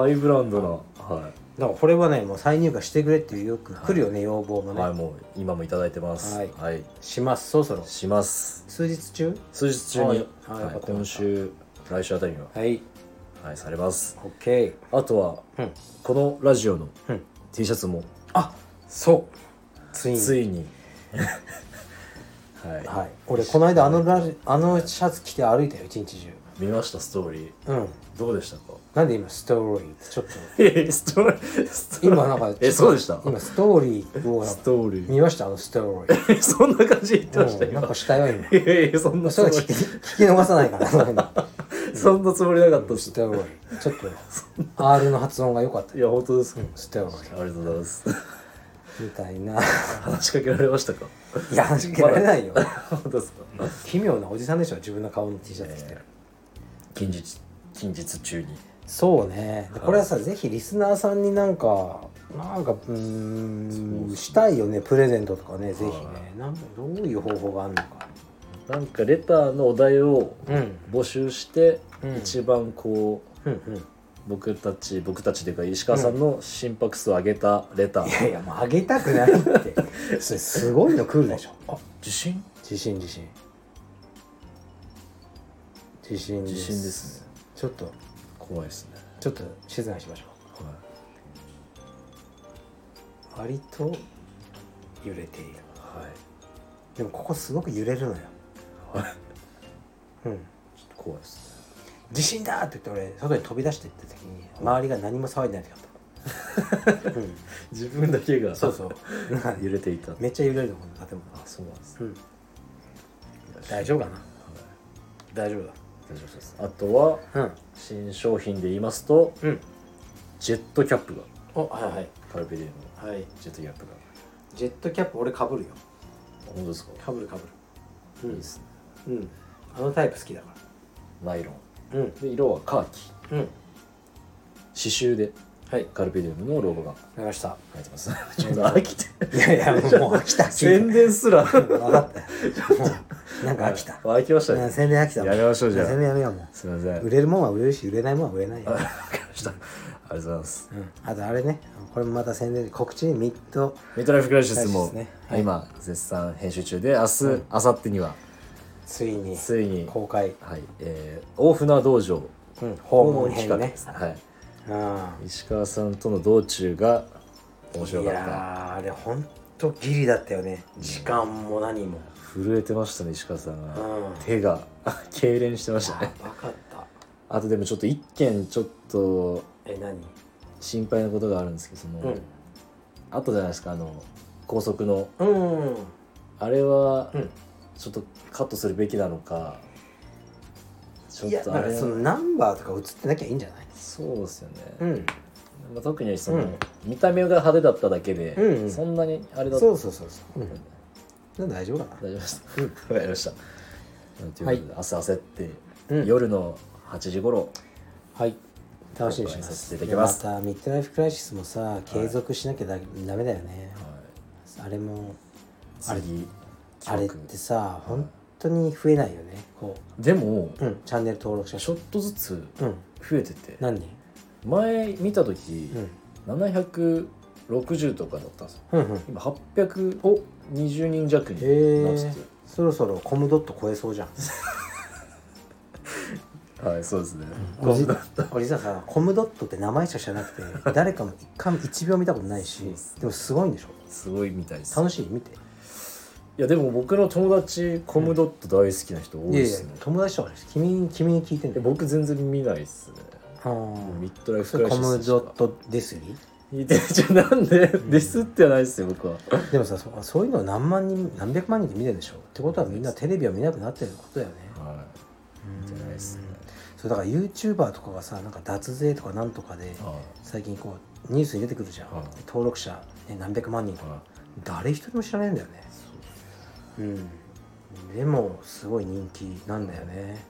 S2: ハイブランドなは
S1: だからこれはねもう再入荷してくれっていうよく来るよね、要望も
S2: い、
S1: ね、
S2: はい、もう今もいただいてます。
S1: はい。
S2: はい、
S1: しますそろそろ。
S2: します。
S1: 数日中？
S2: 数日中に、
S1: はい。
S2: はい今週来週あたりには、
S1: はい。
S2: はい、されます。
S1: OK
S2: あとは
S1: うん。
S2: このラジオの
S1: うん。
S2: T シャツも。
S1: あそう。ついに。
S2: ついに。はい、
S1: はい。俺この間あのラジあのシャツ着て歩いたよ一日中
S2: 見ましたストーリー。
S1: うん。
S2: どうでしたか？
S1: なんで今ストーリーってちょっと？
S2: えストーリーストーリー。
S1: 今なんか
S2: えそうでした？
S1: 今ストーリーを
S2: ストーリー。
S1: 見ましたあのストーリー。
S2: え そんな感じで言ってました
S1: うんなん
S2: 今
S1: かしたよ今。
S2: いやいやそんなつもり。
S1: 聞き聞き逃さないから そ
S2: んなつもりなかったです。
S1: ストーリー。ちょっと R の発音が良かった。
S2: いや本当ですか、
S1: ストーリー。
S2: ありがとうございます。
S1: みたいな。
S2: 話しかけられましたか？
S1: いや話しかけられないよ。
S2: 本当ですか？
S1: 奇妙なおじさんでしょ自分の顔の T シャツ着て。る、
S2: 近日近日中に。
S1: そうね。でこれはさぜひリスナーさんになんかなんかうーんしたいよねプレゼントとかねぜひね。なんかどういう方法があるのか。
S2: なんかレターのお題を
S1: うん。
S2: 募集して、
S1: うん。
S2: 一番こう
S1: うんうん。
S2: 僕たち僕たちというか石川さんの心拍数を上げたレター、
S1: いやいやもうあげたくないって。それすごいの来るでしょ。
S2: あ自信？
S1: 自信自信自信です。
S2: 自信ですね。
S1: ちょっと
S2: 怖いですね、
S1: ちょっと静かにしましょ
S2: は
S1: う割と揺れている。
S2: いはい。
S1: でもここすごく揺れるのよ。
S2: はい。
S1: うん。
S2: ちょっと怖いですね。
S1: 地震だって言って俺外に飛び出してった時に周りが何も騒いでない時あった、うん、
S2: 自分だけが
S1: そうそう。
S2: 揺れていた。
S1: めっちゃ揺れるのこの建
S2: あそうなんです、
S1: 物、うん、大丈夫かな？大丈夫だ
S2: 大丈夫ですあとは
S1: うん。
S2: 新商品で言いますと
S1: うん。
S2: ジェットキャップが。
S1: おはいはい。
S2: カルペディエの
S1: はい。
S2: ジェットキャップが。
S1: ジェットキャップ俺かぶるよ。
S2: 本当ですか？
S1: かぶる。かぶる
S2: いいですね。
S1: うん、うん、あのタイプ好きだか
S2: ナイロン。
S1: らうん。
S2: で色はカーキ。
S1: うん。
S2: 刺繍で
S1: はい。
S2: カルペディウムのロゴが
S1: わかりました。
S2: 入ってます。ちょっと飽きて。
S1: いやいやもう飽きた。
S2: 宣伝すら。
S1: 分かったなんか飽きた。
S2: 飽きました
S1: うん
S2: ね
S1: 宣伝飽きた
S2: やめましょうじゃあ。
S1: 宣伝やめようも
S2: すいません。
S1: う売れるもんは売れるし売れないもんは売れないよ、
S2: わかりました。ありがとうございます。
S1: うん、あとあれねこれもまた宣伝告知にミッド。
S2: ミッドライフクライシスも今絶賛編集中で明日明後日には。
S1: ついに。
S2: ついに。
S1: 公開、
S2: はい。えー大船道場
S1: うん、訪問編ね。
S2: 企画ですはい。
S1: うん。
S2: 石川さんとの道中が面白
S1: い
S2: かった。
S1: やーあれほんとギリだったよね。時間も何も
S2: 震えてましたね石川さんが、
S1: うん。
S2: 手が。痙攣してましたね。
S1: やばかった。
S2: あとでもちょっと一件ちょっと
S1: え何？
S2: 心配なことがあるんですけどその、
S1: うん。
S2: あとじゃないですかあの高速の。
S1: うん
S2: あれは
S1: うん。
S2: ちょっとカットするべきなのかちょっとあれ
S1: そのナンバーとか映ってなきゃいいんじゃない？
S2: そうですよね、
S1: うん。
S2: まあ、特にその、
S1: うん。
S2: 見た目が派手だっただけで、
S1: うんうん。
S2: そんなにあれだった。
S1: そうそうそうそう、うん、大丈夫かな？
S2: 大丈夫です。わかりました。とい。うことで、
S1: はい
S2: 明日焦って、
S1: うん。
S2: 夜の8時頃。
S1: はい。楽しみにしま
S2: さ
S1: す
S2: せていただきます。
S1: でまたミッドライフクライシスもさ継続しなきゃだ、ダメだよね。あれもあれ
S2: 次
S1: あれってさ本当に増えないよね。こ
S2: でも
S1: う、うん、チャンネル登録者数。
S2: ちょっとずつ
S1: うん。
S2: 増えてて、
S1: 何？人
S2: 前見た時、
S1: うん。
S2: 760とかだったんですよ。
S1: うんうん。
S2: 今820人弱になってて、
S1: そろそろコムドット超えそうじゃん。
S2: はいそうですね、
S1: おじおじさんさコムドットって名前しか知らなくて誰かも一回も一秒見たことないしでもすごいんでしょ？
S2: すごいみたいです。
S1: 楽しい見て。
S2: いやでも僕の友達コムドット大好きな人多い
S1: いやいや
S2: ですね、
S1: 友達とかです。君に君に聞いてん
S2: え
S1: だよ。
S2: 僕全然見ないっすね。
S1: あ
S2: ミッドライフクライシスしか
S1: ムドットデスリ
S2: 言ってじゃあなんでディスってはないですよ僕は。
S1: でもさそそういうのを何万人何百万人で見てるでしょ。ってことはみんなテレビを見なくなってることだよね。
S2: はい。見てないですね。
S1: そうだから YouTuber とかがさなんか脱税とかなんとかで
S2: は
S1: 最近こうニュースに出てくるじゃん、
S2: はい。
S1: 登録者、ね、何百万人とか、誰一人も知らないんだよね。うん。でもすごい人気なんだよね。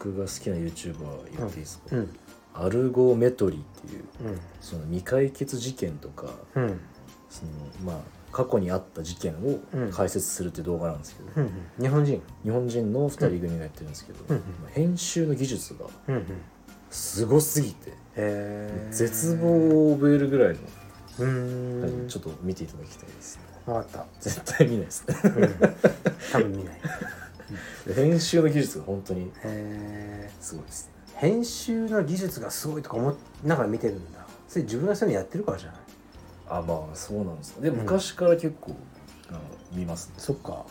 S2: 僕が好きな YouTuber 言っていいですか、
S1: うん
S2: アルゴメトリっていう
S1: うん。
S2: その未解決事件とか
S1: うん。
S2: そのまあ過去にあった事件を
S1: うん。
S2: 解説するっていう動画なんですけど、
S1: うんうん。日本人。
S2: 日本人の2人組がやってるんですけど、
S1: うんうん。
S2: 編集の技術が
S1: うんうん。
S2: すごすぎて、
S1: へえ
S2: 絶望を覚えるぐらいの、
S1: うーん。
S2: ちょっと見ていただきたいですね。
S1: 分かった。
S2: 絶対見ないです。ね
S1: うん。多分見ない。
S2: 編集の技術が本当にすごいです。ね
S1: 編集の技術がすごいとか思いながら見てるんだ。それ自分がそういうのやってるからじゃない？
S2: あまあそうなんですか。でも昔から結構、あの見ますね。
S1: そっか。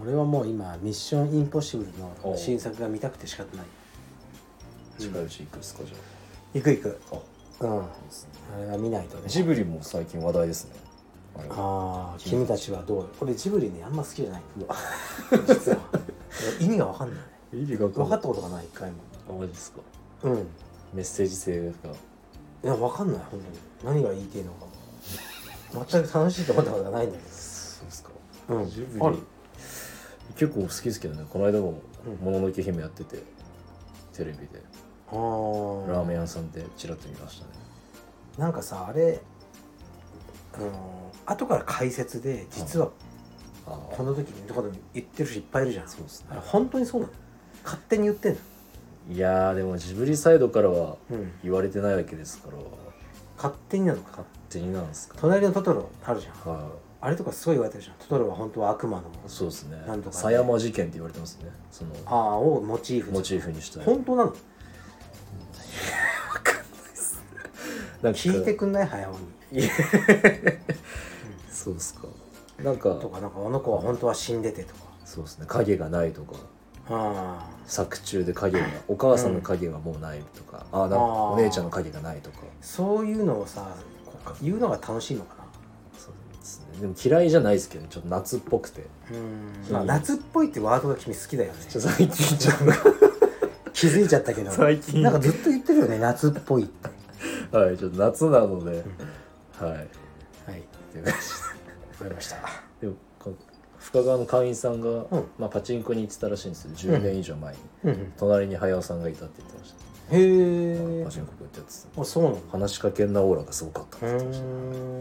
S1: 俺はもう今ミッションインポッシブル
S2: お
S1: の新作が見たくて仕方ない。
S2: 近いうち行くですかじゃ
S1: 行く行く。
S2: あ
S1: うん。
S2: ね。
S1: あれは見ないとね。
S2: ジブリも最近話題ですね。あ
S1: ああ君たちはどう？これジブリねあんま好きじゃない実は。意味が分かんない。
S2: 意味が
S1: 分かったことがない一回も。
S2: あマジですか
S1: うん。
S2: メッセージ性が。
S1: いや分かんない本当に。何が言いてえのか。も全く楽しいと思ったことがないんだけ
S2: そうですか。
S1: どうん。
S2: ジブリ。
S1: ある。
S2: 結構好きですけどね。この間も
S1: うん「
S2: もののけ姫」やってて。テレビで。ラーメン屋さんでチラッと見ましたね。
S1: なんかさあれあの後から解説で実は
S2: あ
S1: この時にとかでも言ってる人いっぱいいるじゃん。
S2: そうですね。
S1: あれ本当にそうなの？勝手に言ってんの？
S2: いやーでもジブリサイドからは
S1: うん。
S2: 言われてないわけですから。
S1: 勝手になのか？
S2: 勝手になんですか
S1: 隣のトトロあるじゃん。
S2: は
S1: あれとかすごい言われてるじゃん。トトロは本当は悪魔の
S2: いそうですね。
S1: なんとかね。
S2: 狭山事件って言われてますね。その
S1: ああをモチーフに
S2: モチーフにした。
S1: 本当なの？
S2: なんか
S1: 聞いてくんない？早尾に。
S2: そうですか。なんか
S1: とかなんかあの子は本当は死んでてとか。
S2: そうですね。影がないとか。
S1: あ
S2: 作中で影がお母さんの影がもうないとか、あなんか
S1: あー
S2: お姉ちゃんの影がないとか。
S1: あそういうのをさ言うのが楽しいのかな。
S2: そうですね。でも嫌いじゃないですけどちょっと夏っぽくて。
S1: うん、まあ、夏っぽいってワードが君好きだよね。
S2: ちょ最近ちょっ
S1: 気づいちゃったけど。
S2: 最近。
S1: なんかずっと言ってるよね夏っぽいって。
S2: とはいちょっと夏なので、はい。
S1: はい。
S2: ってい
S1: わかりました。
S2: でもこ深川の会員さんが、
S1: うん。
S2: まあ、パチンコに行ってたらしいんですよ。10年以上前に、
S1: うん。うん
S2: 隣に早尾さんがいたって言ってました。
S1: へえ
S2: パチンコこうやってやってた
S1: あそうなんだ
S2: 話しかけんなオーラがすごかったって
S1: う
S2: 言ってました。
S1: ー。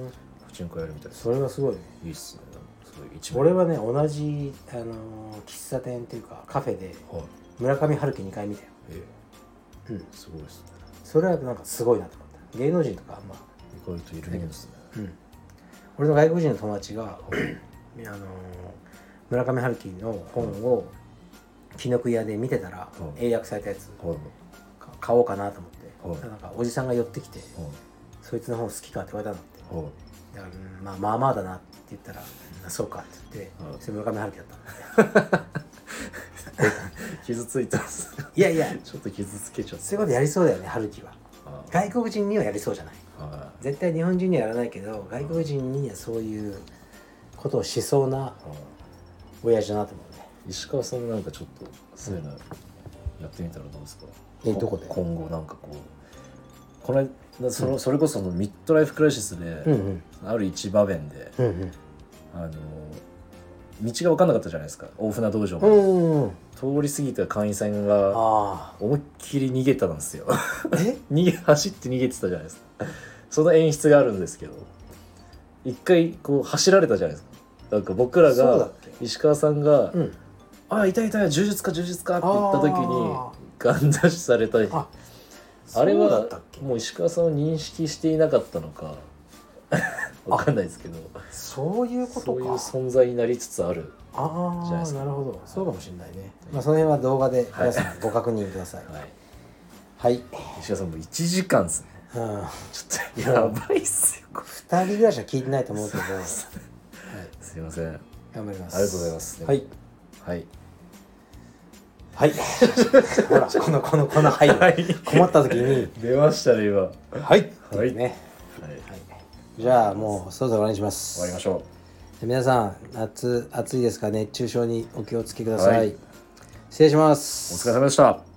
S1: ん
S2: パチンコやるみたいです。
S1: それはすごいね。
S2: いいっすね。すごい一番
S1: 俺はね同じ、あのー喫茶店っていうかカフェで
S2: はい。
S1: 村上春樹2回見たよ。
S2: え
S1: うん。
S2: えすごいですね。
S1: それはなんかすごいなと思った。芸能人とかあんま
S2: 意外といるんですね、
S1: うん、俺の外国人の友達が、あのー村上春樹の本を紀ノ国屋で見てたら、
S2: はい
S1: 英訳されたやつ買おうかなと思って、
S2: はい
S1: なんかおじさんが寄ってきて
S2: はい「
S1: そいつの本好きか?」って言われたんだって。
S2: はい
S1: だから、うんまあ、まあまあだなって言ったら「うん。そうか」って言って、
S2: はい
S1: それ村上春樹だったんだ
S2: 傷ついたんです。
S1: いやいや。
S2: ちょっと傷つけちゃった。
S1: そういうことやりそうだよね春樹は。
S2: あ
S1: 外国人にはやりそうじゃない。
S2: は
S1: 絶対日本人にはやらないけど外国人にはそういうことをしそうな親父だなと思うね。
S2: い石川さんなんかちょっとそういうのやってみたらどうですか？こ
S1: えどこで？
S2: 今後なんかこう。この間その、それこそのミッドライフクライシスで、
S1: うんうん。
S2: ある一場面で
S1: うんうん。
S2: あの道が分かんなかったじゃないですか。大船道場まで、
S1: うんうん。
S2: 通り過ぎた会員さんが
S1: あ
S2: 思いっきり逃げたんですよ。
S1: あえ？
S2: 逃げ走って逃げてたじゃないですか。その演出があるんですけど一回こう走られたじゃないですか。なんか僕らが
S1: そうだ。っけ
S2: 石川さんが「
S1: うん
S2: あいたいた柔術家柔術家」って言った時に
S1: あ
S2: ガン出しされた
S1: あ
S2: あれは
S1: ったっけ？
S2: もう石川さんを認識していなかったのか わかんないですけど。
S1: そういうこと
S2: そういう
S1: か
S2: 存在になりつつある。
S1: ああなるほど。そうかもしれないね。まあその辺は動画で皆さんご確認ください。
S2: はい。
S1: はい。
S2: 石川さんもう1時間ですね。
S1: うん。
S2: ちょっとやばいっすよこれ。
S1: 2人ぐらいしか聞いてないと思うけど。はい。
S2: すいません
S1: 頑張ります。
S2: がとうございます。
S1: はい。
S2: はい。
S1: はい。ほら このこのこのはい。困った時に。
S2: 出ましたね今。
S1: はい。
S2: はい。
S1: いうね
S2: はい、
S1: じゃあもうそろそろ終わりにします。
S2: 終わりましょ
S1: 皆さん夏暑いですから熱中症にお気をつけください、
S2: はい。
S1: 失礼しま
S2: うお
S1: す
S2: 疲れ様でした